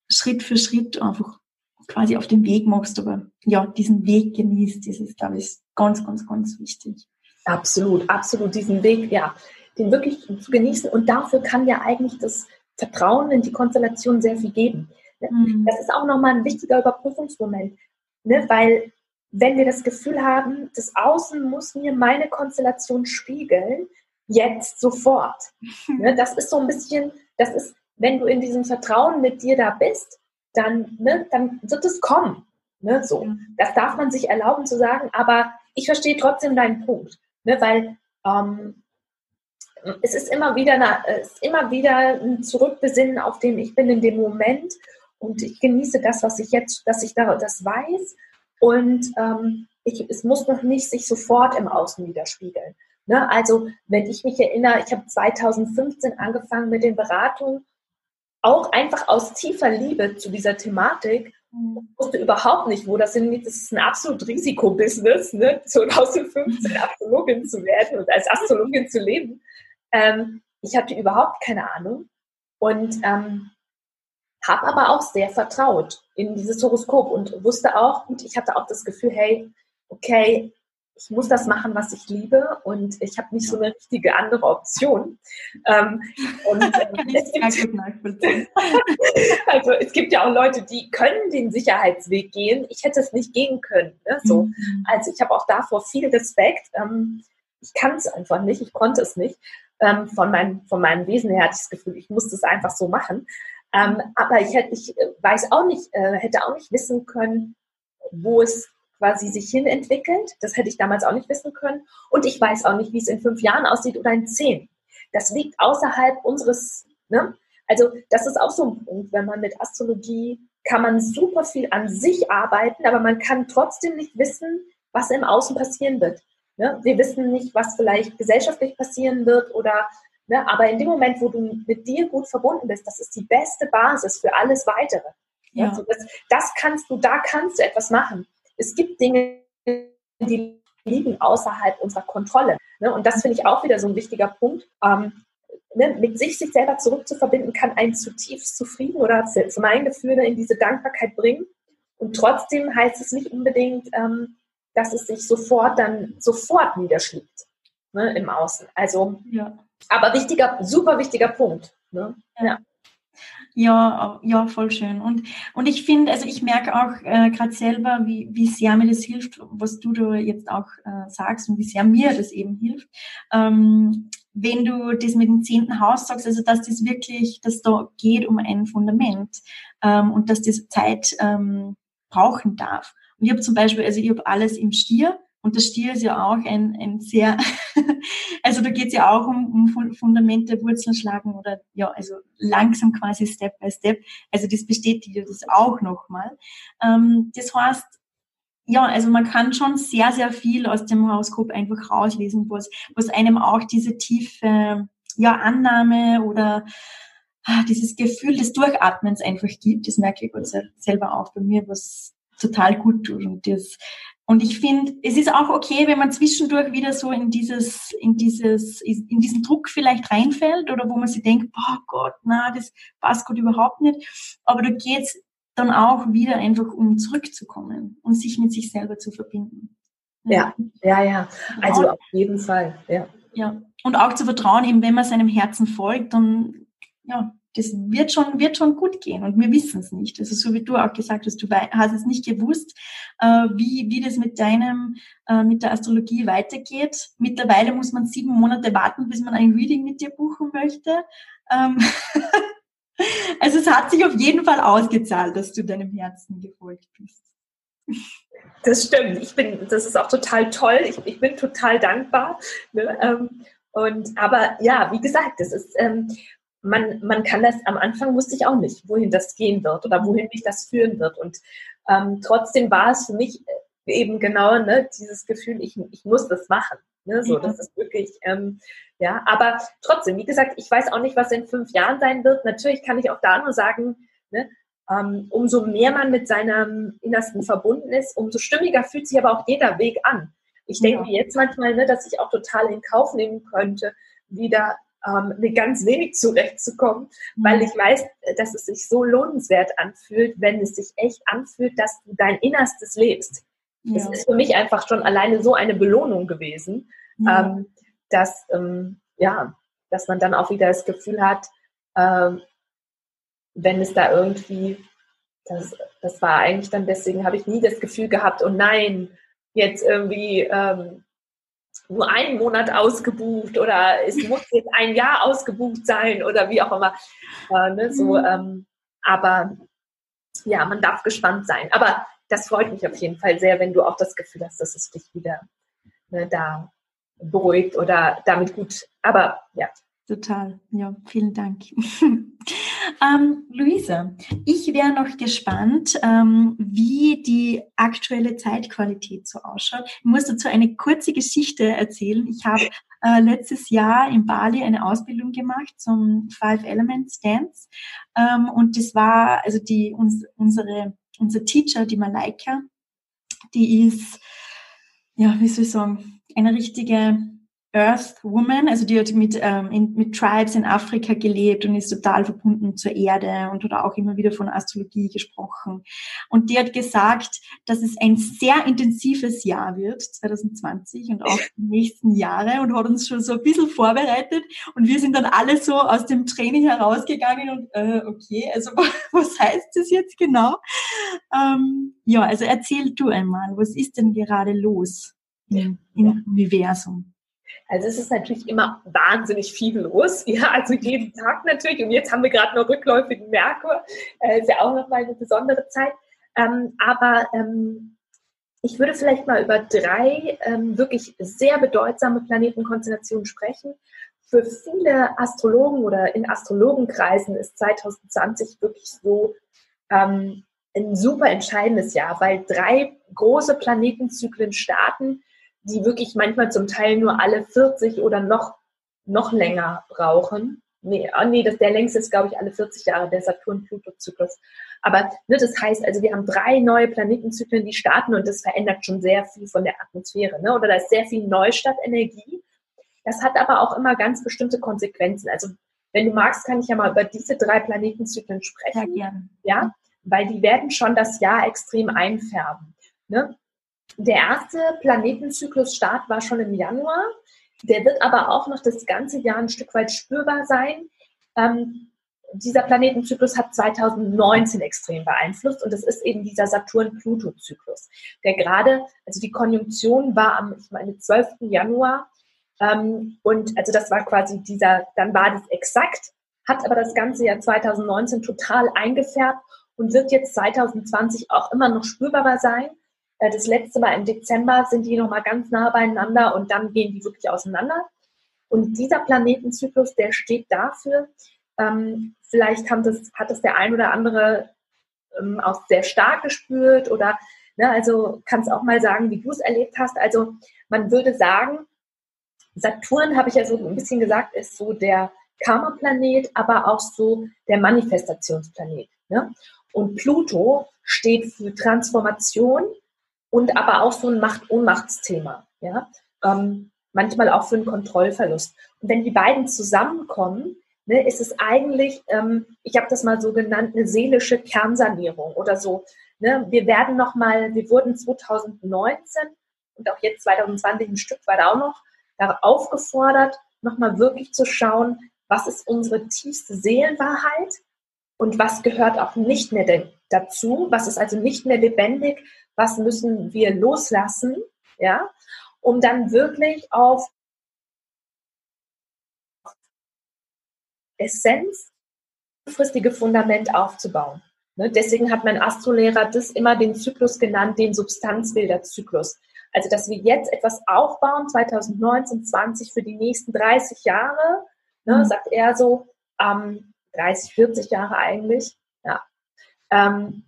Schritt für Schritt einfach quasi auf den Weg machst, aber ja, diesen Weg genießt, das ist, glaube ich, ganz, ganz, ganz wichtig. Absolut, absolut, diesen Weg, ja, den wirklich zu genießen und dafür kann ja eigentlich das Vertrauen in die Konstellation sehr viel geben. Ne? Mhm. Das ist auch nochmal ein wichtiger Überprüfungsmoment, ne? weil wenn wir das Gefühl haben, das Außen muss mir meine Konstellation spiegeln, jetzt sofort. Ne? Das ist so ein bisschen, das ist, wenn du in diesem Vertrauen mit dir da bist, dann, ne, dann wird es kommen. Ne, so. Das darf man sich erlauben zu sagen, aber ich verstehe trotzdem deinen Punkt. Ne, weil ähm, es ist immer wieder, eine, es ist immer wieder ein Zurückbesinnen auf den, ich bin in dem Moment und ich genieße das, was ich jetzt, dass ich da das weiß und ähm, ich, es muss noch nicht sich sofort im Außen widerspiegeln. Ne? Also wenn ich mich erinnere, ich habe 2015 angefangen mit den Beratungen, auch einfach aus tiefer Liebe zu dieser Thematik mhm. wusste überhaupt nicht, wo das hingeht. Das ist ein absolut Risikobusiness, ne? 2015 Astrologin zu werden und als Astrologin zu leben. Ähm, ich hatte überhaupt keine Ahnung und ähm, habe aber auch sehr vertraut in dieses Horoskop und wusste auch, gut, ich hatte auch das Gefühl, hey, okay, ich muss das machen, was ich liebe und ich habe nicht so eine richtige andere Option. Ähm, und, ähm, es gibt, also es gibt ja auch Leute, die können den Sicherheitsweg gehen. Ich hätte es nicht gehen können. Ne? So. Mhm. Also ich habe auch davor viel Respekt. Ähm, ich kann es einfach nicht, ich konnte es nicht. Ähm, von, meinem, von meinem Wesen her hatte ich das Gefühl, ich musste es einfach so machen. Ähm, aber ich, hätte, ich äh, weiß auch nicht, äh, hätte auch nicht wissen können, wo es quasi sich hin entwickelt. Das hätte ich damals auch nicht wissen können. Und ich weiß auch nicht, wie es in fünf Jahren aussieht oder in zehn. Das liegt außerhalb unseres, ne? Also das ist auch so ein Punkt, wenn man mit Astrologie kann man super viel an sich arbeiten, aber man kann trotzdem nicht wissen, was im Außen passieren wird. Ne? Wir wissen nicht, was vielleicht gesellschaftlich passieren wird oder, ne? aber in dem Moment, wo du mit dir gut verbunden bist, das ist die beste Basis für alles Weitere. Ja. Also das, das kannst du, da kannst du etwas machen. Es gibt Dinge, die liegen außerhalb unserer Kontrolle. Ne? Und das finde ich auch wieder so ein wichtiger Punkt. Ähm, ne? Mit sich, sich selber zurückzuverbinden, kann einen zutiefst zufrieden oder für, für mein Gefühl in diese Dankbarkeit bringen. Und trotzdem heißt es nicht unbedingt, ähm, dass es sich sofort dann sofort niederschlägt ne, im Außen. Also, ja. aber wichtiger, super wichtiger Punkt. Ne? Ja. Ja, ja, voll schön. Und, und ich finde, also ich merke auch äh, gerade selber, wie, wie sehr mir das hilft, was du da jetzt auch äh, sagst und wie sehr mir das eben hilft. Ähm, wenn du das mit dem zehnten Haus sagst, also dass das wirklich, dass da geht um ein Fundament ähm, und dass das Zeit ähm, brauchen darf. Und ich habe zum Beispiel, also ich habe alles im Stier, Und der Stier ist ja auch ein, ein sehr, also da geht es ja auch um, um Fundamente, Wurzeln schlagen oder ja, also langsam quasi Step by Step. Also das bestätigt ja das auch nochmal. Ähm, das heißt, ja, also man kann schon sehr, sehr viel aus dem Horoskop einfach rauslesen, was, was einem auch diese tiefe ja, Annahme oder ah, dieses Gefühl des Durchatmens einfach gibt. Das merke ich selber auch bei mir, was total gut tut. Und das, und ich finde, es ist auch okay, wenn man zwischendurch wieder so in dieses, in dieses, in diesen Druck vielleicht reinfällt oder wo man sich denkt, oh Gott, na, das passt gut überhaupt nicht. Aber da geht's dann auch wieder einfach um zurückzukommen und sich mit sich selber zu verbinden. Ja, ja, ja. Also auf jeden Fall, ja. Ja. Und auch zu vertrauen, eben wenn man seinem Herzen folgt, dann, ja, das wird schon, wird schon gut gehen und wir wissen es nicht. Also so wie du auch gesagt hast, du hast es nicht gewusst, äh, wie, wie das mit deinem, äh, mit der Astrologie weitergeht. Mittlerweile muss man sieben Monate warten, bis man ein Reading mit dir buchen möchte. Ähm also es hat sich auf jeden Fall ausgezahlt, dass du deinem Herzen gefolgt bist. Das stimmt. Ich bin, das ist auch total toll. Ich, ich bin total dankbar. Ne? Ähm, und aber ja, wie gesagt, das ist ähm, man, man kann das, am Anfang wusste ich auch nicht, wohin das gehen wird oder wohin mich das führen wird. Und ähm, trotzdem war es für mich eben genau ne, dieses Gefühl, ich, ich muss das machen. Ne, so, ja. das ist wirklich, ähm, ja, aber trotzdem, wie gesagt, ich weiß auch nicht, was in fünf Jahren sein wird. Natürlich kann ich auch da nur sagen, ne, ähm, umso mehr man mit seinem Innersten verbunden ist, umso stimmiger fühlt sich aber auch jeder Weg an. Ich denke ja. jetzt manchmal, ne, dass ich auch total in Kauf nehmen könnte, wieder ähm, mit ganz wenig zurechtzukommen, mhm. weil ich weiß, dass es sich so lohnenswert anfühlt, wenn es sich echt anfühlt, dass du dein Innerstes lebst. Ja. Das ist für mich einfach schon alleine so eine Belohnung gewesen, ja. ähm, dass, ähm, ja, dass man dann auch wieder das Gefühl hat, ähm, wenn es da irgendwie, das, das war eigentlich dann deswegen, habe ich nie das Gefühl gehabt, oh nein, jetzt irgendwie ähm, nur einen Monat ausgebucht oder es muss jetzt ein Jahr ausgebucht sein oder wie auch immer. Äh, ne, so, mhm. ähm, aber ja, man darf gespannt sein. Aber das freut mich auf jeden Fall sehr, wenn du auch das Gefühl hast, dass es dich wieder ne, da beruhigt oder damit gut. Aber ja. Total, ja, vielen Dank. ähm, Luisa, ich wäre noch gespannt, ähm, wie die aktuelle Zeitqualität so ausschaut. Ich muss dazu eine kurze Geschichte erzählen. Ich habe äh, letztes Jahr in Bali eine Ausbildung gemacht zum Five Elements Dance ähm, und das war also die uns, unsere unser Teacher, die Malaika, die ist ja wie soll ich sagen eine richtige Earth Woman, also die hat mit, ähm, in, mit Tribes in Afrika gelebt und ist total verbunden zur Erde und hat auch immer wieder von Astrologie gesprochen. Und die hat gesagt, dass es ein sehr intensives Jahr wird, 2020 und auch die nächsten Jahre und hat uns schon so ein bisschen vorbereitet. Und wir sind dann alle so aus dem Training herausgegangen und, äh, okay, also was heißt das jetzt genau? Ähm, ja, also erzähl du einmal, was ist denn gerade los im, im Universum? Also es ist natürlich immer wahnsinnig viel los, ja, also jeden Tag natürlich. Und jetzt haben wir gerade noch rückläufigen Merkur, äh, ist ja auch nochmal eine besondere Zeit. Ähm, aber ähm, ich würde vielleicht mal über drei ähm, wirklich sehr bedeutsame Planetenkonstellationen sprechen. Für viele Astrologen oder in Astrologenkreisen ist 2020 wirklich so ähm, ein super entscheidendes Jahr, weil drei große Planetenzyklen starten, die wirklich manchmal zum Teil nur alle 40 oder noch, noch länger brauchen. Nee, oh nee, das, der längste ist, glaube ich, alle 40 Jahre, der Saturn-Pluto-Zyklus. Aber ne, das heißt, also wir haben drei neue Planetenzyklen, die starten und das verändert schon sehr viel von der Atmosphäre. Ne? Oder da ist sehr viel Neustartenergie. Das hat aber auch immer ganz bestimmte Konsequenzen. Also wenn du magst, kann ich ja mal über diese drei Planetenzyklen sprechen. Ja, gerne. Ja, weil die werden schon das Jahr extrem einfärben. Ne? Der erste Planetenzyklus-Start war schon im Januar. Der wird aber auch noch das ganze Jahr ein Stück weit spürbar sein. Ähm, dieser Planetenzyklus hat 2019 extrem beeinflusst und das ist eben dieser Saturn-Pluto-Zyklus, der gerade, also die Konjunktion war am, ich meine, 12. Januar ähm, und also das war quasi dieser, dann war das exakt, hat aber das ganze Jahr 2019 total eingefärbt und wird jetzt 2020 auch immer noch spürbarer sein. Äh, das letzte Mal im Dezember sind die nochmal ganz nah beieinander und dann gehen die wirklich auseinander. Und dieser Planetenzyklus, der steht dafür, ähm, vielleicht das, hat das der ein oder andere ähm, auch sehr stark gespürt oder ne, also kannst auch mal sagen, wie du es erlebt hast. Also man würde sagen, Saturn, habe ich ja so ein bisschen gesagt, ist so der Karma-Planet, aber auch so der Manifestationsplanet. Ne? Und Pluto steht für Transformation und aber auch so ein Macht-Ohnmachtsthema. Ja? Ähm, manchmal auch für einen Kontrollverlust. Und wenn die beiden zusammenkommen, ne, ist es eigentlich, ähm, ich habe das mal so genannt, eine seelische Kernsanierung oder so. Ne? Wir werden nochmal, wir wurden 2019 und auch jetzt 2020 ein Stück weit auch noch aufgefordert, nochmal wirklich zu schauen, was ist unsere tiefste Seelenwahrheit und was gehört auch nicht mehr dazu, was ist also nicht mehr lebendig, was müssen wir loslassen, ja, um dann wirklich auf Essenz, langfristige Fundament aufzubauen. Ne? Deswegen hat mein Astrolehrer das immer den Zyklus genannt, den Substanzbilderzyklus. Also, dass wir jetzt etwas aufbauen, 2019, 20 für die nächsten 30 Jahre, ne, mhm. sagt er so, ähm, 30, 40 Jahre eigentlich, ja, ähm,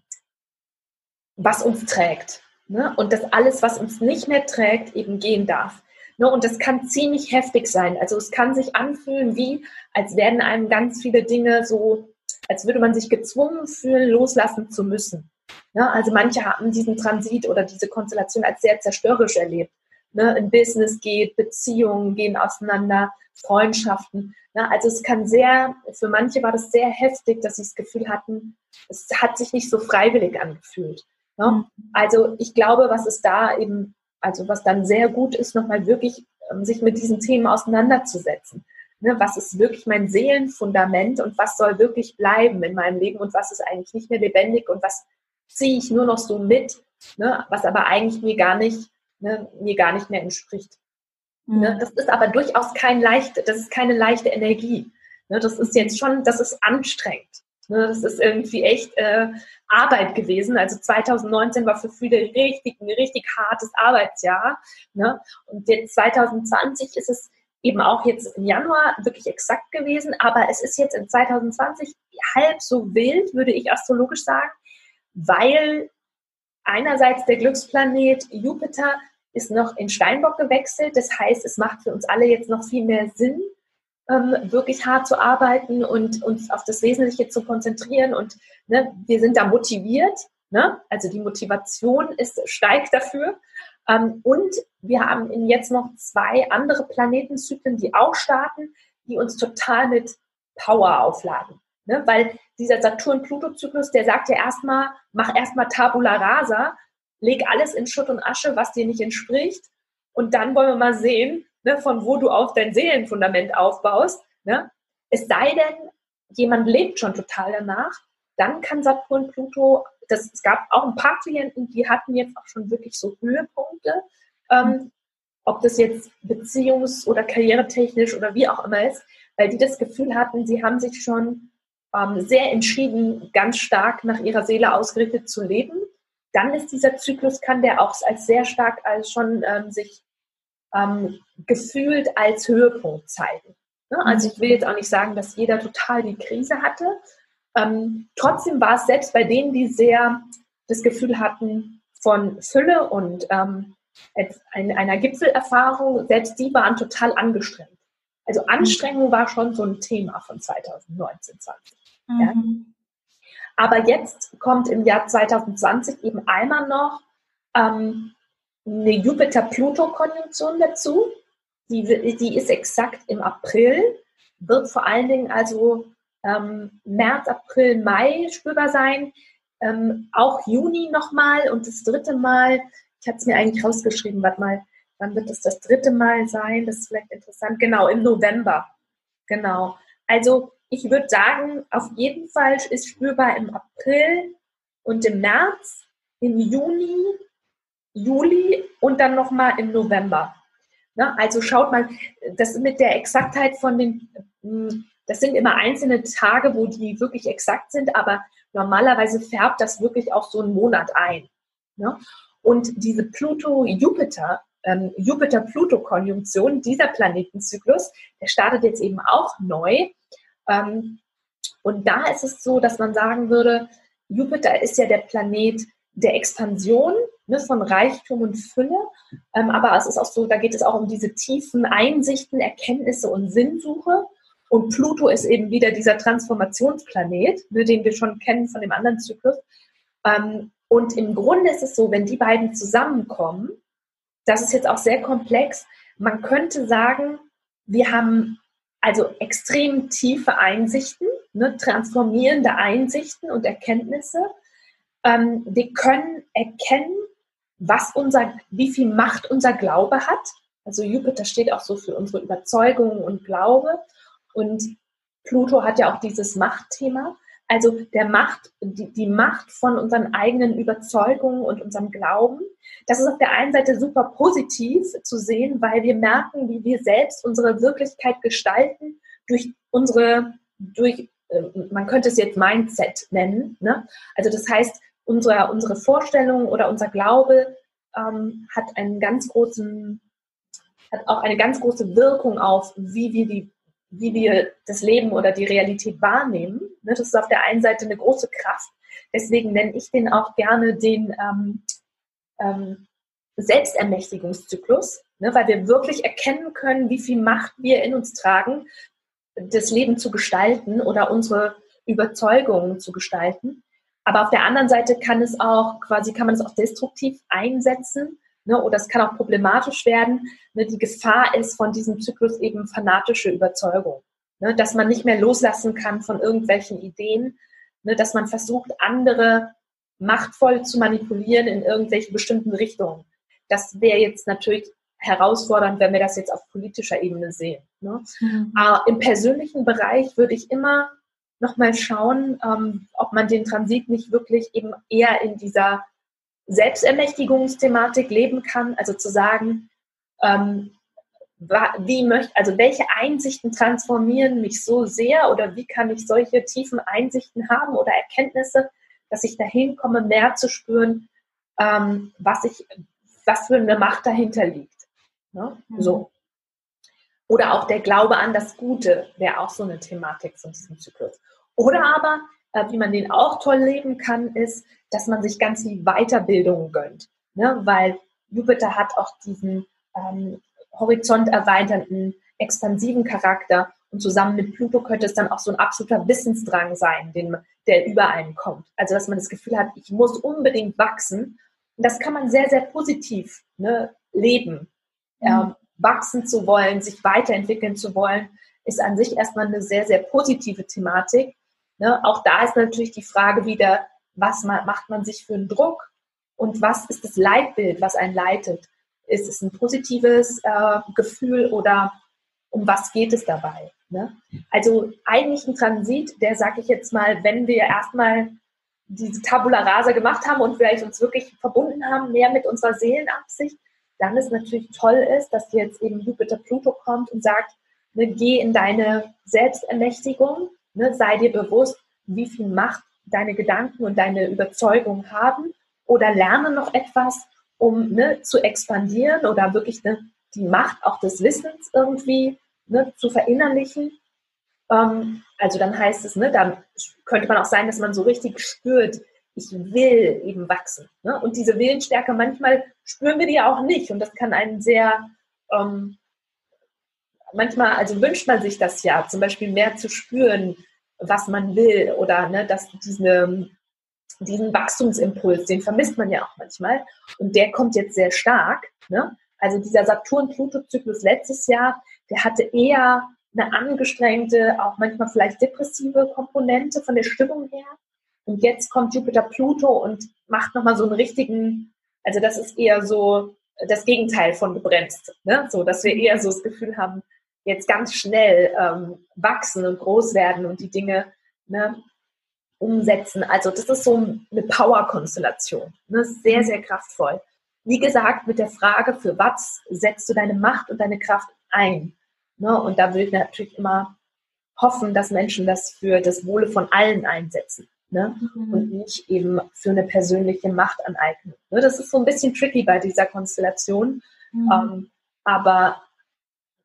was uns trägt. Ne? Und dass alles, was uns nicht mehr trägt, eben gehen darf. Ne? Und das kann ziemlich heftig sein. Also es kann sich anfühlen wie, als werden einem ganz viele Dinge so, als würde man sich gezwungen fühlen, loslassen zu müssen. Ne? Also manche haben diesen Transit oder diese Konstellation als sehr zerstörerisch erlebt. Ne? Ein Business geht, Beziehungen gehen auseinander, Freundschaften. Ne? Also es kann sehr, für manche war das sehr heftig, dass sie das Gefühl hatten, es hat sich nicht so freiwillig angefühlt. Ne? Mhm. Also ich glaube, was es da eben, also was dann sehr gut ist, nochmal wirklich ähm, sich mit diesen Themen auseinanderzusetzen. Ne? Was ist wirklich mein Seelenfundament und was soll wirklich bleiben in meinem Leben und was ist eigentlich nicht mehr lebendig und was ziehe ich nur noch so mit, ne? was aber eigentlich mir gar nicht, ne, mir gar nicht mehr entspricht. Mhm. Ne? Das ist aber durchaus kein leichte, das ist keine leichte Energie. Ne? Das ist jetzt schon, das ist anstrengend. Ne? Das ist irgendwie echt äh, Arbeit gewesen. Also 2019 war für viele richtig, ein richtig hartes Arbeitsjahr. Ne? Und jetzt 2020 ist es eben auch jetzt im Januar wirklich exakt gewesen, aber es ist jetzt in 2020 halb so wild, würde ich astrologisch sagen, weil einerseits der Glücksplanet Jupiter ist noch in Steinbock gewechselt. Das heißt, es macht für uns alle jetzt noch viel mehr Sinn, ähm, wirklich hart zu arbeiten und uns auf das Wesentliche zu konzentrieren. Und ne, wir sind da motiviert. Ne? Also die Motivation ist, steigt dafür. Ähm, und wir haben jetzt noch zwei andere Planetenzyklen, die auch starten, die uns total mit Power aufladen. Ne? Weil dieser Saturn-Pluto-Zyklus, der sagt ja erstmal, mach erstmal Tabula rasa, leg alles in Schutt und Asche, was dir nicht entspricht. Und dann wollen wir mal sehen, ne, von wo du auf dein Seelenfundament aufbaust. Ne? Es sei denn, jemand lebt schon total danach, dann kann Saturn, Pluto, das, es gab auch ein paar Klienten, die hatten jetzt auch schon wirklich so Höhepunkte. Ähm, ob das jetzt beziehungs- oder karrieretechnisch oder wie auch immer ist, weil die das Gefühl hatten, sie haben sich schon ähm, sehr entschieden, ganz stark nach ihrer Seele ausgerichtet zu leben, dann ist dieser Zyklus, kann der auch als sehr stark als schon ähm, sich ähm, gefühlt als Höhepunkt zeigen. Ne? Also ich will jetzt auch nicht sagen, dass jeder total die Krise hatte. Ähm, trotzdem war es selbst bei denen, die sehr das Gefühl hatten von Fülle und ähm, einer Gipfelerfahrung, selbst die waren total angestrengt. Also Anstrengung war schon so ein Thema von 2019, 20. Mhm. Ja. Aber jetzt kommt im Jahr 2020 eben einmal noch ähm, eine Jupiter-Pluto-Konjunktion dazu. Die, die ist exakt im April, wird vor allen Dingen also ähm, März, April, Mai spürbar sein. Ähm, auch Juni nochmal und das dritte Mal, ich hatte es mir eigentlich rausgeschrieben, warte mal, wann wird es das dritte Mal sein? Das ist vielleicht interessant. Genau, im November. Genau. Also ich würde sagen, auf jeden Fall ist spürbar im April und im März, im Juni, Juli und dann nochmal im November. Ne? Also schaut mal, das mit der Exaktheit von den, hm, das sind immer einzelne Tage, wo die wirklich exakt sind, aber normalerweise färbt das wirklich auch so einen Monat ein. Ne? Und diese Pluto-Jupiter, ähm, Jupiter-Pluto-Konjunktion, dieser Planetenzyklus, der startet jetzt eben auch neu. Ähm, und da ist es so, dass man sagen würde, Jupiter ist ja der Planet der Expansion, ne, von Reichtum und Fülle. Ähm, aber es ist auch so, da geht es auch um diese tiefen Einsichten, Erkenntnisse und Sinnsuche. Und Pluto ist eben wieder dieser Transformationsplanet, ne, den wir schon kennen von dem anderen Zyklus. Ähm, und im Grunde ist es so, wenn die beiden zusammenkommen, das ist jetzt auch sehr komplex, man könnte sagen, wir haben also extrem tiefe Einsichten, ne, transformierende Einsichten und Erkenntnisse. Ähm, wir können erkennen, was unser, wie viel Macht unser Glaube hat. Also Jupiter steht auch so für unsere Überzeugungen und Glaube. Und Pluto hat ja auch dieses Machtthema. Also der Macht, die, die Macht von unseren eigenen Überzeugungen und unserem Glauben. Das ist auf der einen Seite super positiv zu sehen, weil wir merken, wie wir selbst unsere Wirklichkeit gestalten durch unsere, durch, äh, man könnte es jetzt Mindset nennen. Ne? Also das heißt, unsere, unsere Vorstellung oder unser Glaube ähm, hat einen ganz großen, hat auch eine ganz große Wirkung auf, wie wir die wie wir das Leben oder die Realität wahrnehmen. Ne, das ist auf der einen Seite eine große Kraft. Deswegen nenne ich den auch gerne den ähm, ähm, Selbstermächtigungszyklus, ne, weil wir wirklich erkennen können, wie viel Macht wir in uns tragen, das Leben zu gestalten oder unsere Überzeugungen zu gestalten. Aber auf der anderen Seite kann es auch quasi, kann man es auch destruktiv einsetzen ne, oder es kann auch problematisch werden. Ne, die Gefahr ist von diesem Zyklus eben fanatische Überzeugung, ne, dass man nicht mehr loslassen kann von irgendwelchen Ideen, ne, dass man versucht, andere machtvoll zu manipulieren in irgendwelche bestimmten Richtungen. Das wäre jetzt natürlich herausfordernd, wenn wir das jetzt auf politischer Ebene sehen. Ne? Mhm. Äh, Im persönlichen Bereich würde ich immer nochmal schauen, ähm, ob man den Transit nicht wirklich eben eher in dieser Selbstermächtigungsthematik leben kann, also zu sagen, ähm, wie möchte, also welche Einsichten transformieren mich so sehr oder wie kann ich solche tiefen Einsichten haben oder Erkenntnisse, dass ich dahin komme, mehr zu spüren, ähm, was ich, was für eine Macht dahinter liegt. Ne? Mhm. So. Oder auch der Glaube an das Gute wäre auch so eine Thematik von diesem Zyklus. Oder aber, äh, wie man den auch toll leben kann, ist, dass man sich ganz viel Weiterbildung gönnt. Ne? Weil Jupiter hat auch diesen ähm, horizont erweiternden, expansiven Charakter und zusammen mit Pluto könnte es dann auch so ein absoluter Wissensdrang sein, den, der über einen kommt. Also dass man das Gefühl hat, ich muss unbedingt wachsen. Und das kann man sehr, sehr positiv ne, leben. Mhm. Ähm, wachsen zu wollen, sich weiterentwickeln zu wollen, ist an sich erstmal eine sehr, sehr positive Thematik. Ne? Auch da ist natürlich die Frage wieder, was macht man sich für einen Druck und was ist das Leitbild, was einen leitet? Ist es ein positives äh, Gefühl oder um was geht es dabei? Ne? Also eigentlich ein Transit, der sage ich jetzt mal, wenn wir erstmal diese Tabula Rasa gemacht haben und vielleicht uns wirklich verbunden haben, mehr mit unserer Seelenabsicht, dann ist natürlich toll ist, dass jetzt eben Jupiter Pluto kommt und sagt, ne, geh in deine Selbstermächtigung, ne, sei dir bewusst, wie viel Macht deine Gedanken und deine Überzeugungen haben oder lerne noch etwas, um ne, zu expandieren oder wirklich ne, die Macht auch des Wissens irgendwie ne, zu verinnerlichen. Ähm, also dann heißt es, ne, dann könnte man auch sein, dass man so richtig spürt, ich will eben wachsen. Ne? Und diese Willensstärke, manchmal spüren wir die ja auch nicht. Und das kann einen sehr, ähm, manchmal, also wünscht man sich das ja, zum Beispiel mehr zu spüren, was man will oder ne, dass diese, diesen Wachstumsimpuls, den vermisst man ja auch manchmal und der kommt jetzt sehr stark. Ne? Also dieser Saturn-Pluto-Zyklus letztes Jahr, der hatte eher eine angestrengte, auch manchmal vielleicht depressive Komponente von der Stimmung her. Und jetzt kommt Jupiter-Pluto und macht nochmal so einen richtigen, also das ist eher so das Gegenteil von gebremst. Ne? So, dass wir eher so das Gefühl haben, jetzt ganz schnell ähm, wachsen und groß werden und die Dinge ne, umsetzen. Also das ist so eine Power-Konstellation. Ne? Sehr, sehr kraftvoll. Wie gesagt, mit der Frage, für was setzt du deine Macht und deine Kraft ein? Ne? Und da will ich natürlich immer hoffen, dass Menschen das für das Wohle von allen einsetzen. Ne? Mhm. Und nicht eben für eine persönliche Machtaneignung. Ne? Das ist so ein bisschen tricky bei dieser Konstellation. Mhm. Ähm, aber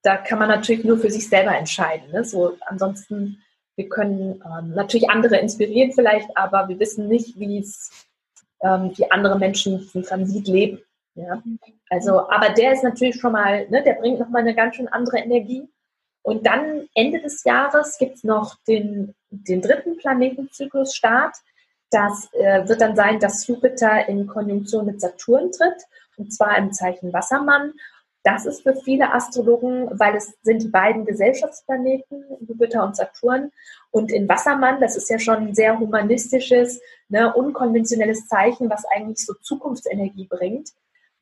da kann man natürlich nur für sich selber entscheiden. Ne? So, ansonsten, wir können ähm, natürlich andere inspirieren vielleicht, aber wir wissen nicht, wie es, ähm, wie andere Menschen diesen Transit leben. Ja? Also, aber der ist natürlich schon mal, ne, der bringt nochmal eine ganz schön andere Energie. Und dann Ende des Jahres gibt es noch den, den dritten Planetenzyklus-Start. Das äh, wird dann sein, dass Jupiter in Konjunktion mit Saturn tritt, und zwar im Zeichen Wassermann. Das ist für viele Astrologen, weil es sind die beiden Gesellschaftsplaneten, Jupiter und Saturn. Und in Wassermann, das ist ja schon ein sehr humanistisches, ne, unkonventionelles Zeichen, was eigentlich so Zukunftsenergie bringt,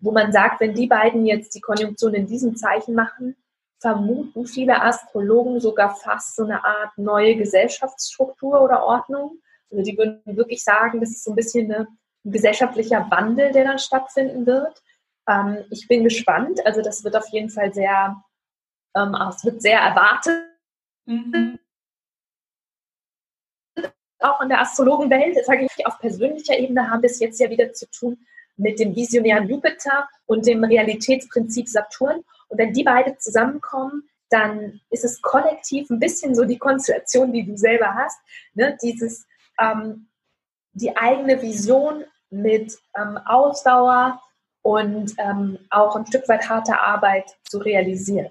wo man sagt, wenn die beiden jetzt die Konjunktion in diesem Zeichen machen, vermuten viele Astrologen sogar fast so eine Art neue Gesellschaftsstruktur oder Ordnung. Also die würden wirklich sagen, das ist so ein bisschen eine, ein gesellschaftlicher Wandel, der dann stattfinden wird. Ähm, ich bin gespannt. Also das wird auf jeden Fall sehr, ähm, es wird sehr erwartet. Mhm. Auch in der Astrologenwelt, sage ich, auf persönlicher Ebene haben wir es jetzt ja wieder zu tun mit dem visionären Jupiter und dem Realitätsprinzip Saturn. Und wenn die beide zusammenkommen, dann ist es kollektiv ein bisschen so die Konstellation, die du selber hast. Ne? Dieses, ähm, die eigene Vision mit ähm, Ausdauer und ähm, auch ein Stück weit harte Arbeit zu realisieren.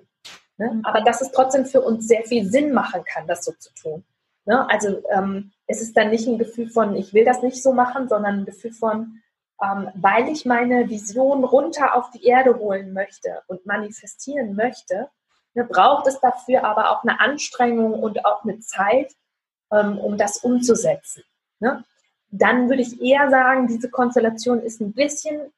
Ne? Mhm. Aber dass es trotzdem für uns sehr viel Sinn machen kann, das so zu tun. Ne? Also ähm, es ist dann nicht ein Gefühl von, ich will das nicht so machen, sondern ein Gefühl von, ähm, weil ich meine Vision runter auf die Erde holen möchte und manifestieren möchte, ne, braucht es dafür aber auch eine Anstrengung und auch eine Zeit, ähm, um das umzusetzen. Ne? Dann würde ich eher sagen, diese Konstellation ist ein bisschen,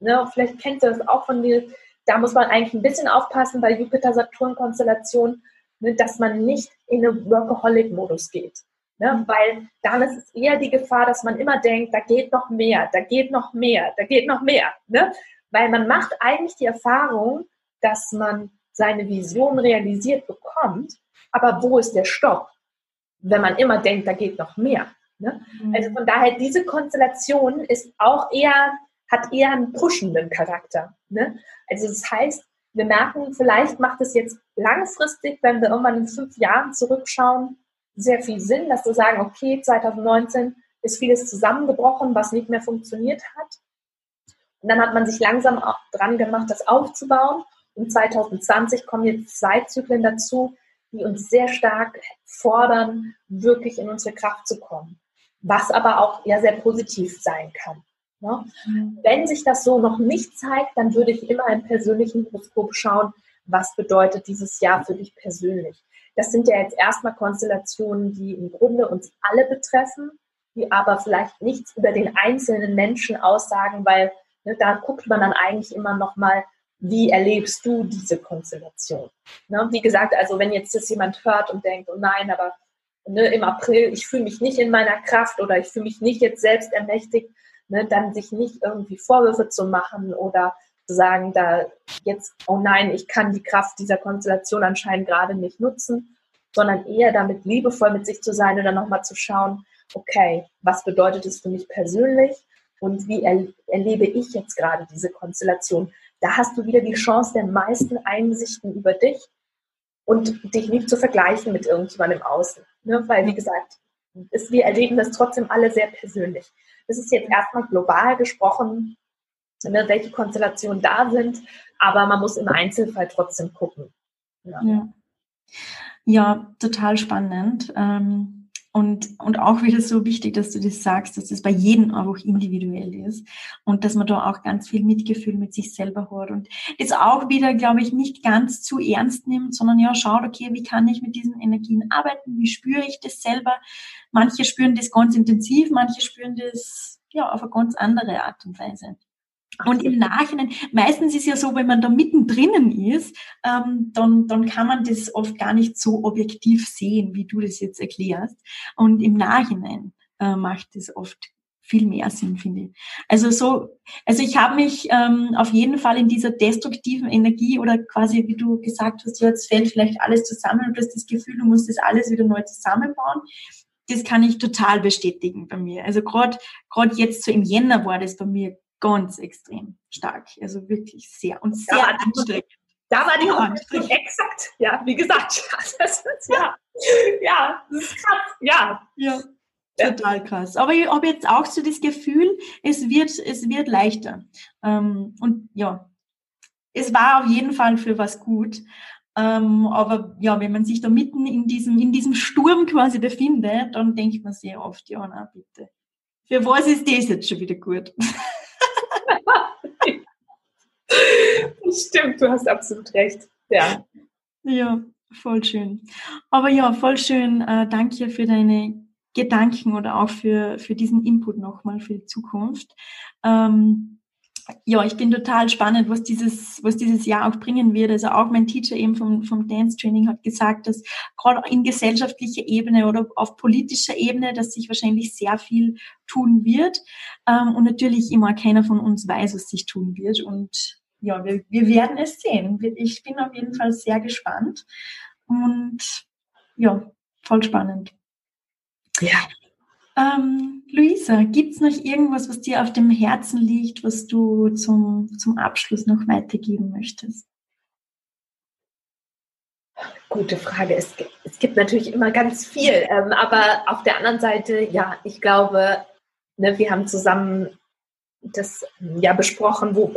ne, vielleicht kennt ihr das auch von mir, da muss man eigentlich ein bisschen aufpassen bei Jupiter-Saturn-Konstellation, ne, dass man nicht in einen Workaholic-Modus geht. Ne? Weil dann ist es eher die Gefahr, dass man immer denkt, da geht noch mehr, da geht noch mehr, da geht noch mehr. Ne? Weil man macht eigentlich die Erfahrung, dass man seine Vision realisiert bekommt, aber wo ist der Stopp? Wenn man immer denkt, da geht noch mehr. Ne? Mhm. Also von daher, diese Konstellation ist auch eher, hat eher einen pushenden Charakter. Ne? Also das heißt, wir merken, vielleicht macht es jetzt langfristig, wenn wir irgendwann in fünf Jahren zurückschauen, sehr viel Sinn, dass wir sagen, okay, 2019 ist vieles zusammengebrochen, was nicht mehr funktioniert hat. Und dann hat man sich langsam dran gemacht, das aufzubauen. Und 2020 kommen jetzt zwei Zyklen dazu, die uns sehr stark fordern, wirklich in unsere Kraft zu kommen. Was aber auch ja sehr positiv sein kann. Ne? Mhm. Wenn sich das so noch nicht zeigt, dann würde ich immer im persönlichen Horoskop schauen, was bedeutet dieses Jahr für dich persönlich. Das sind ja jetzt erstmal Konstellationen, die im Grunde uns alle betreffen, die aber vielleicht nichts über den einzelnen Menschen aussagen, weil ne, da guckt man dann eigentlich immer noch mal, wie erlebst du diese Konstellation? Ne, wie gesagt, also wenn jetzt das jemand hört und denkt, oh nein, aber ne, im April, ich fühle mich nicht in meiner Kraft oder ich fühle mich nicht jetzt selbst ermächtigt, ne, dann sich nicht irgendwie Vorwürfe zu machen oder zu sagen, da jetzt, oh nein, ich kann die Kraft dieser Konstellation anscheinend gerade nicht nutzen, sondern eher damit liebevoll mit sich zu sein dann nochmal zu schauen, okay, was bedeutet es für mich persönlich und wie er, erlebe ich jetzt gerade diese Konstellation? Da hast du wieder die Chance der meisten Einsichten über dich und dich nicht zu vergleichen mit irgendjemandem Außen. Ne? Weil, wie gesagt, ist, wir erleben das trotzdem alle sehr persönlich. Das ist jetzt erstmal global gesprochen, ne, welche Konstellationen da sind, aber man muss im Einzelfall trotzdem gucken. Ja, ja. ja total spannend. Ähm und, und auch wieder so wichtig, dass du das sagst, dass das bei jedem auch individuell ist und dass man da auch ganz viel Mitgefühl mit sich selber hat und das auch wieder, glaube ich, nicht ganz zu ernst nimmt, sondern ja, schaut, okay, wie kann ich mit diesen Energien arbeiten? Wie spüre ich das selber? Manche spüren das ganz intensiv, manche spüren das ja auf eine ganz andere Art und Weise. Und im Nachhinein, meistens ist ja so, wenn man da mittendrin ist, ähm, dann, dann kann man das oft gar nicht so objektiv sehen, wie du das jetzt erklärst. Und im Nachhinein äh, macht es oft viel mehr Sinn, finde ich. Also so, also ich habe mich ähm, auf jeden Fall in dieser destruktiven Energie oder quasi, wie du gesagt hast, jetzt fällt vielleicht alles zusammen und du hast das Gefühl, du musst das alles wieder neu zusammenbauen. das kann ich total bestätigen bei mir. Also gerade gerade jetzt so im Jänner war das bei mir ganz extrem stark. Also wirklich sehr und sehr ja, anstrengend. Da war die Anstrengend. exakt, ja, wie gesagt, das ist, ja, ja, das ist krass, ja. Ja, total krass. Aber ich habe jetzt auch so das Gefühl, es wird, es wird leichter. Ähm, und ja, es war auf jeden Fall für was gut. Ähm, aber ja, wenn man sich da mitten in diesem, in diesem Sturm quasi befindet, dann denkt man sehr oft, ja, na bitte. Für was ist das jetzt schon wieder gut? Stimmt, du hast absolut recht. Ja. Ja, voll schön. Aber ja, voll schön. Äh, danke für deine Gedanken oder auch für, für diesen Input nochmal für die Zukunft. Ähm, ja, ich bin total spannend, was dieses, was dieses Jahr auch bringen wird. Also auch mein Teacher eben vom, vom Dance Training hat gesagt, dass gerade in gesellschaftlicher Ebene oder auf politischer Ebene, dass sich wahrscheinlich sehr viel tun wird. Ähm, und natürlich immer keiner von uns weiß, was sich tun wird. Und ja, wir, wir werden es sehen. Ich bin auf jeden Fall sehr gespannt und ja, voll spannend. Ja. Ähm, Luisa, gibt es noch irgendwas, was dir auf dem Herzen liegt, was du zum, zum Abschluss noch weitergeben möchtest? Gute Frage. Es, es gibt natürlich immer ganz viel, ähm, aber auf der anderen Seite, ja, ich glaube, ne, wir haben zusammen das ja besprochen, wo,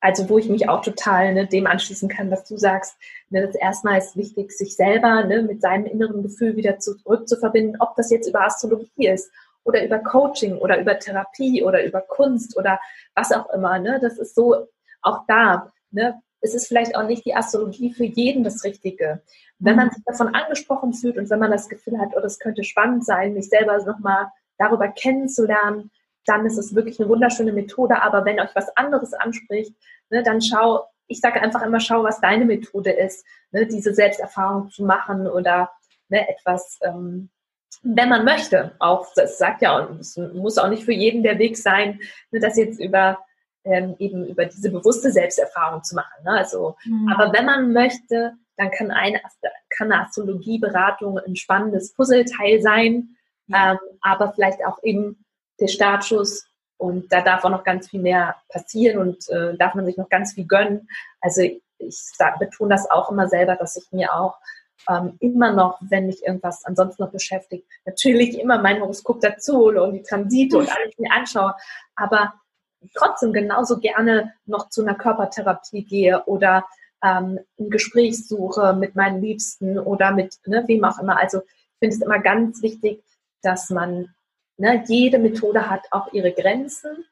also wo ich mich auch total ne, dem anschließen kann, was du sagst. Ne, das erstmal ist wichtig, sich selber ne, mit seinem inneren Gefühl wieder zurück zu verbinden, ob das jetzt über Astrologie ist oder über Coaching oder über Therapie oder über Kunst oder was auch immer. Ne? Das ist so auch da. Ne? Es ist vielleicht auch nicht die Astrologie für jeden das Richtige. Wenn man mhm. sich davon angesprochen fühlt und wenn man das Gefühl hat, oh, das könnte spannend sein, mich selber nochmal darüber kennenzulernen, dann ist es wirklich eine wunderschöne Methode. Aber wenn euch was anderes anspricht, ne, dann schau, ich sage einfach immer, schau, was deine Methode ist, ne, diese Selbsterfahrung zu machen oder ne, etwas, ähm, wenn man möchte. Auch, das sagt ja, es muss auch nicht für jeden der Weg sein, ne, das jetzt über ähm, eben über diese bewusste Selbsterfahrung zu machen. Ne? Also, mhm. aber wenn man möchte, dann kann eine, kann eine Astrologieberatung ein spannendes Puzzleteil sein, ja. ähm, aber vielleicht auch eben der Startschuss. Und da darf auch noch ganz viel mehr passieren und äh, darf man sich noch ganz viel gönnen. Also ich sag, betone das auch immer selber, dass ich mir auch ähm, immer noch, wenn mich irgendwas ansonsten noch beschäftigt, natürlich immer mein Horoskop dazu und die Transite und alles mir anschaue, aber trotzdem genauso gerne noch zu einer Körpertherapie gehe oder ähm, ein Gespräch suche mit meinen Liebsten oder mit ne, wem auch immer. Also ich finde es immer ganz wichtig, dass man Ne? Jede Methode hat auch ihre Grenzen.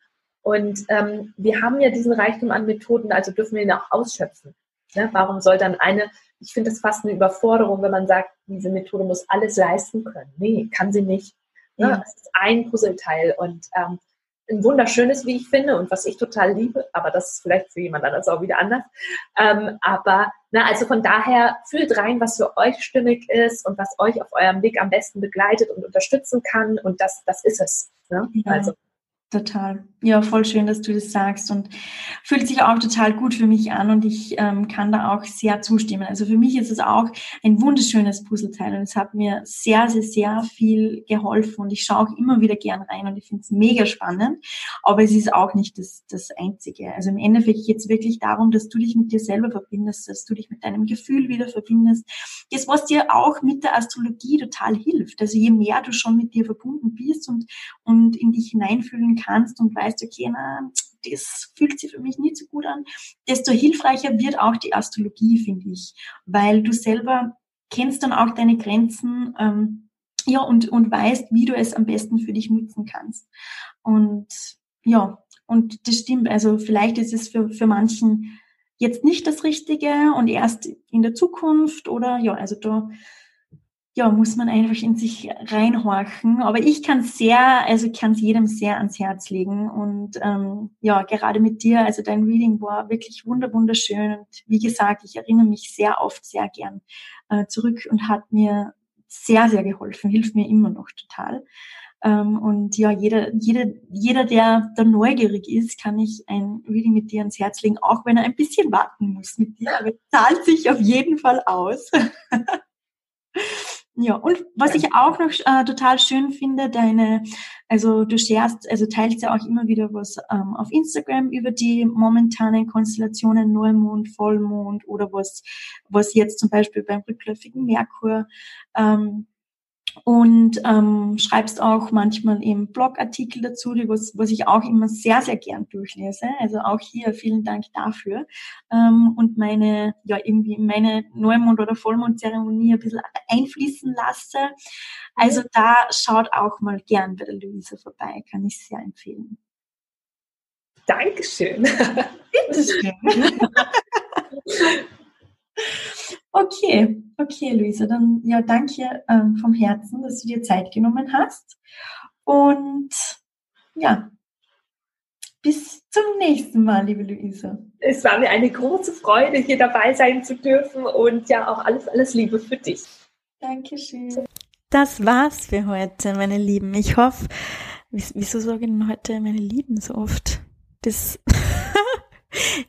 Und ähm, wir haben ja diesen Reichtum an Methoden, also dürfen wir ihn auch ausschöpfen. Ne? Warum soll dann eine, ich finde das fast eine Überforderung, wenn man sagt, diese Methode muss alles leisten können. Nee, kann sie nicht. Ne? Ja. Es ist ein Puzzleteil. Und ähm, ein wunderschönes, wie ich finde, und was ich total liebe, aber das ist vielleicht für jemand anders auch wieder anders. Ähm, aber na, also von daher fühlt rein, was für euch stimmig ist und was euch auf eurem Weg am besten begleitet und unterstützen kann. Und das, das ist es. Ne? Ja. Also Total. Ja, voll schön, dass du das sagst und fühlt sich auch total gut für mich an und ich ähm, kann da auch sehr zustimmen. Also für mich ist es auch ein wunderschönes Puzzleteil und es hat mir sehr, sehr, sehr viel geholfen und ich schaue auch immer wieder gern rein und ich finde es mega spannend, aber es ist auch nicht das, das Einzige. Also im Endeffekt geht es wirklich darum, dass du dich mit dir selber verbindest, dass du dich mit deinem Gefühl wieder verbindest. Das, was dir auch mit der Astrologie total hilft. Also je mehr du schon mit dir verbunden bist und, und in dich hineinfühlen kannst und weißt, okay, na, das fühlt sich für mich nicht so gut an, desto hilfreicher wird auch die Astrologie, finde ich, weil du selber kennst dann auch deine Grenzen, ähm, ja, und, und weißt, wie du es am besten für dich nutzen kannst. Und ja, und das stimmt. Also vielleicht ist es für, für manchen jetzt nicht das Richtige und erst in der Zukunft oder ja, also da ja, muss man einfach in sich reinhorchen. Aber ich kann sehr, also kann es jedem sehr ans Herz legen. Und ähm, ja, gerade mit dir, also dein Reading war wirklich wunder wunderschön. Und wie gesagt, ich erinnere mich sehr oft sehr gern äh, zurück und hat mir sehr, sehr geholfen, hilft mir immer noch total. Ähm, und ja, jeder, jeder, jeder, der da neugierig ist, kann ich ein Reading mit dir ans Herz legen, auch wenn er ein bisschen warten muss mit dir. Aber es zahlt sich auf jeden Fall aus. Ja, und was ich auch noch äh, total schön finde, deine, also du sharest, also teilst ja auch immer wieder was ähm, auf Instagram über die momentanen Konstellationen Neumond, Vollmond oder was, was jetzt zum Beispiel beim rückläufigen Merkur ähm, und ähm, schreibst auch manchmal eben Blogartikel dazu, die was, was ich auch immer sehr, sehr gern durchlese. Also auch hier vielen Dank dafür. Ähm, und meine, ja, irgendwie meine Neumond- oder Vollmondzeremonie ein bisschen einfließen lasse. Also da schaut auch mal gern bei der Luise vorbei, kann ich sehr empfehlen. Dankeschön. Bitteschön. Okay, okay, Luisa, dann ja, danke ähm, vom Herzen, dass du dir Zeit genommen hast. Und ja, bis zum nächsten Mal, liebe Luisa. Es war mir eine große Freude, hier dabei sein zu dürfen und ja, auch alles, alles Liebe für dich. Dankeschön. Das war's für heute, meine Lieben. Ich hoffe, wieso sagen heute meine Lieben so oft? Das,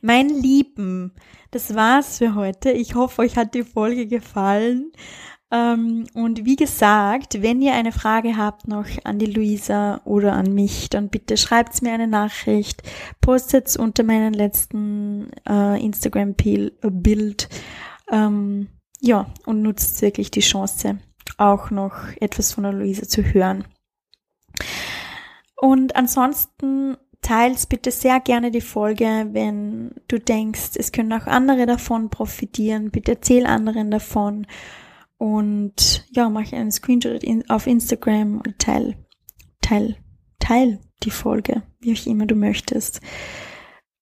mein Lieben. Das war's für heute. Ich hoffe, euch hat die Folge gefallen. Ähm, und wie gesagt, wenn ihr eine Frage habt noch an die Luisa oder an mich, dann bitte schreibt mir eine Nachricht, postet unter meinen letzten äh, Instagram-Bild. Ähm, ja, und nutzt wirklich die Chance, auch noch etwas von der Luisa zu hören. Und ansonsten Teils bitte sehr gerne die Folge, wenn du denkst, es können auch andere davon profitieren. Bitte erzähl anderen davon und ja, mach einen Screenshot in, auf Instagram und teil, teil, teil die Folge, wie auch immer du möchtest.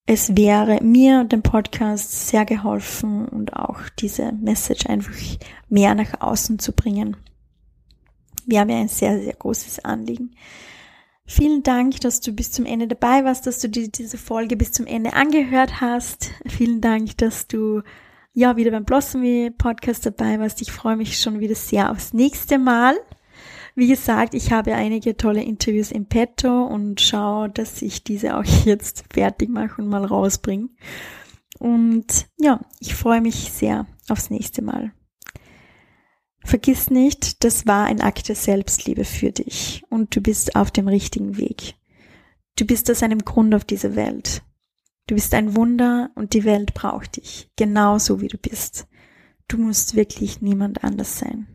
Es wäre mir und dem Podcast sehr geholfen und auch diese Message einfach mehr nach außen zu bringen. Wäre mir ein sehr, sehr großes Anliegen. Vielen Dank, dass du bis zum Ende dabei warst, dass du dir diese Folge bis zum Ende angehört hast. Vielen Dank, dass du ja wieder beim Blossomy Podcast dabei warst. Ich freue mich schon wieder sehr aufs nächste Mal. Wie gesagt, ich habe einige tolle Interviews im Petto und schaue, dass ich diese auch jetzt fertig mache und mal rausbringe. Und ja, ich freue mich sehr aufs nächste Mal. Vergiss nicht, das war ein Akt der Selbstliebe für dich und du bist auf dem richtigen Weg. Du bist aus einem Grund auf dieser Welt. Du bist ein Wunder und die Welt braucht dich, genauso wie du bist. Du musst wirklich niemand anders sein.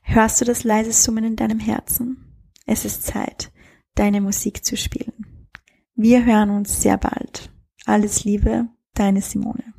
Hörst du das leise Summen in deinem Herzen? Es ist Zeit, deine Musik zu spielen. Wir hören uns sehr bald. Alles Liebe, deine Simone.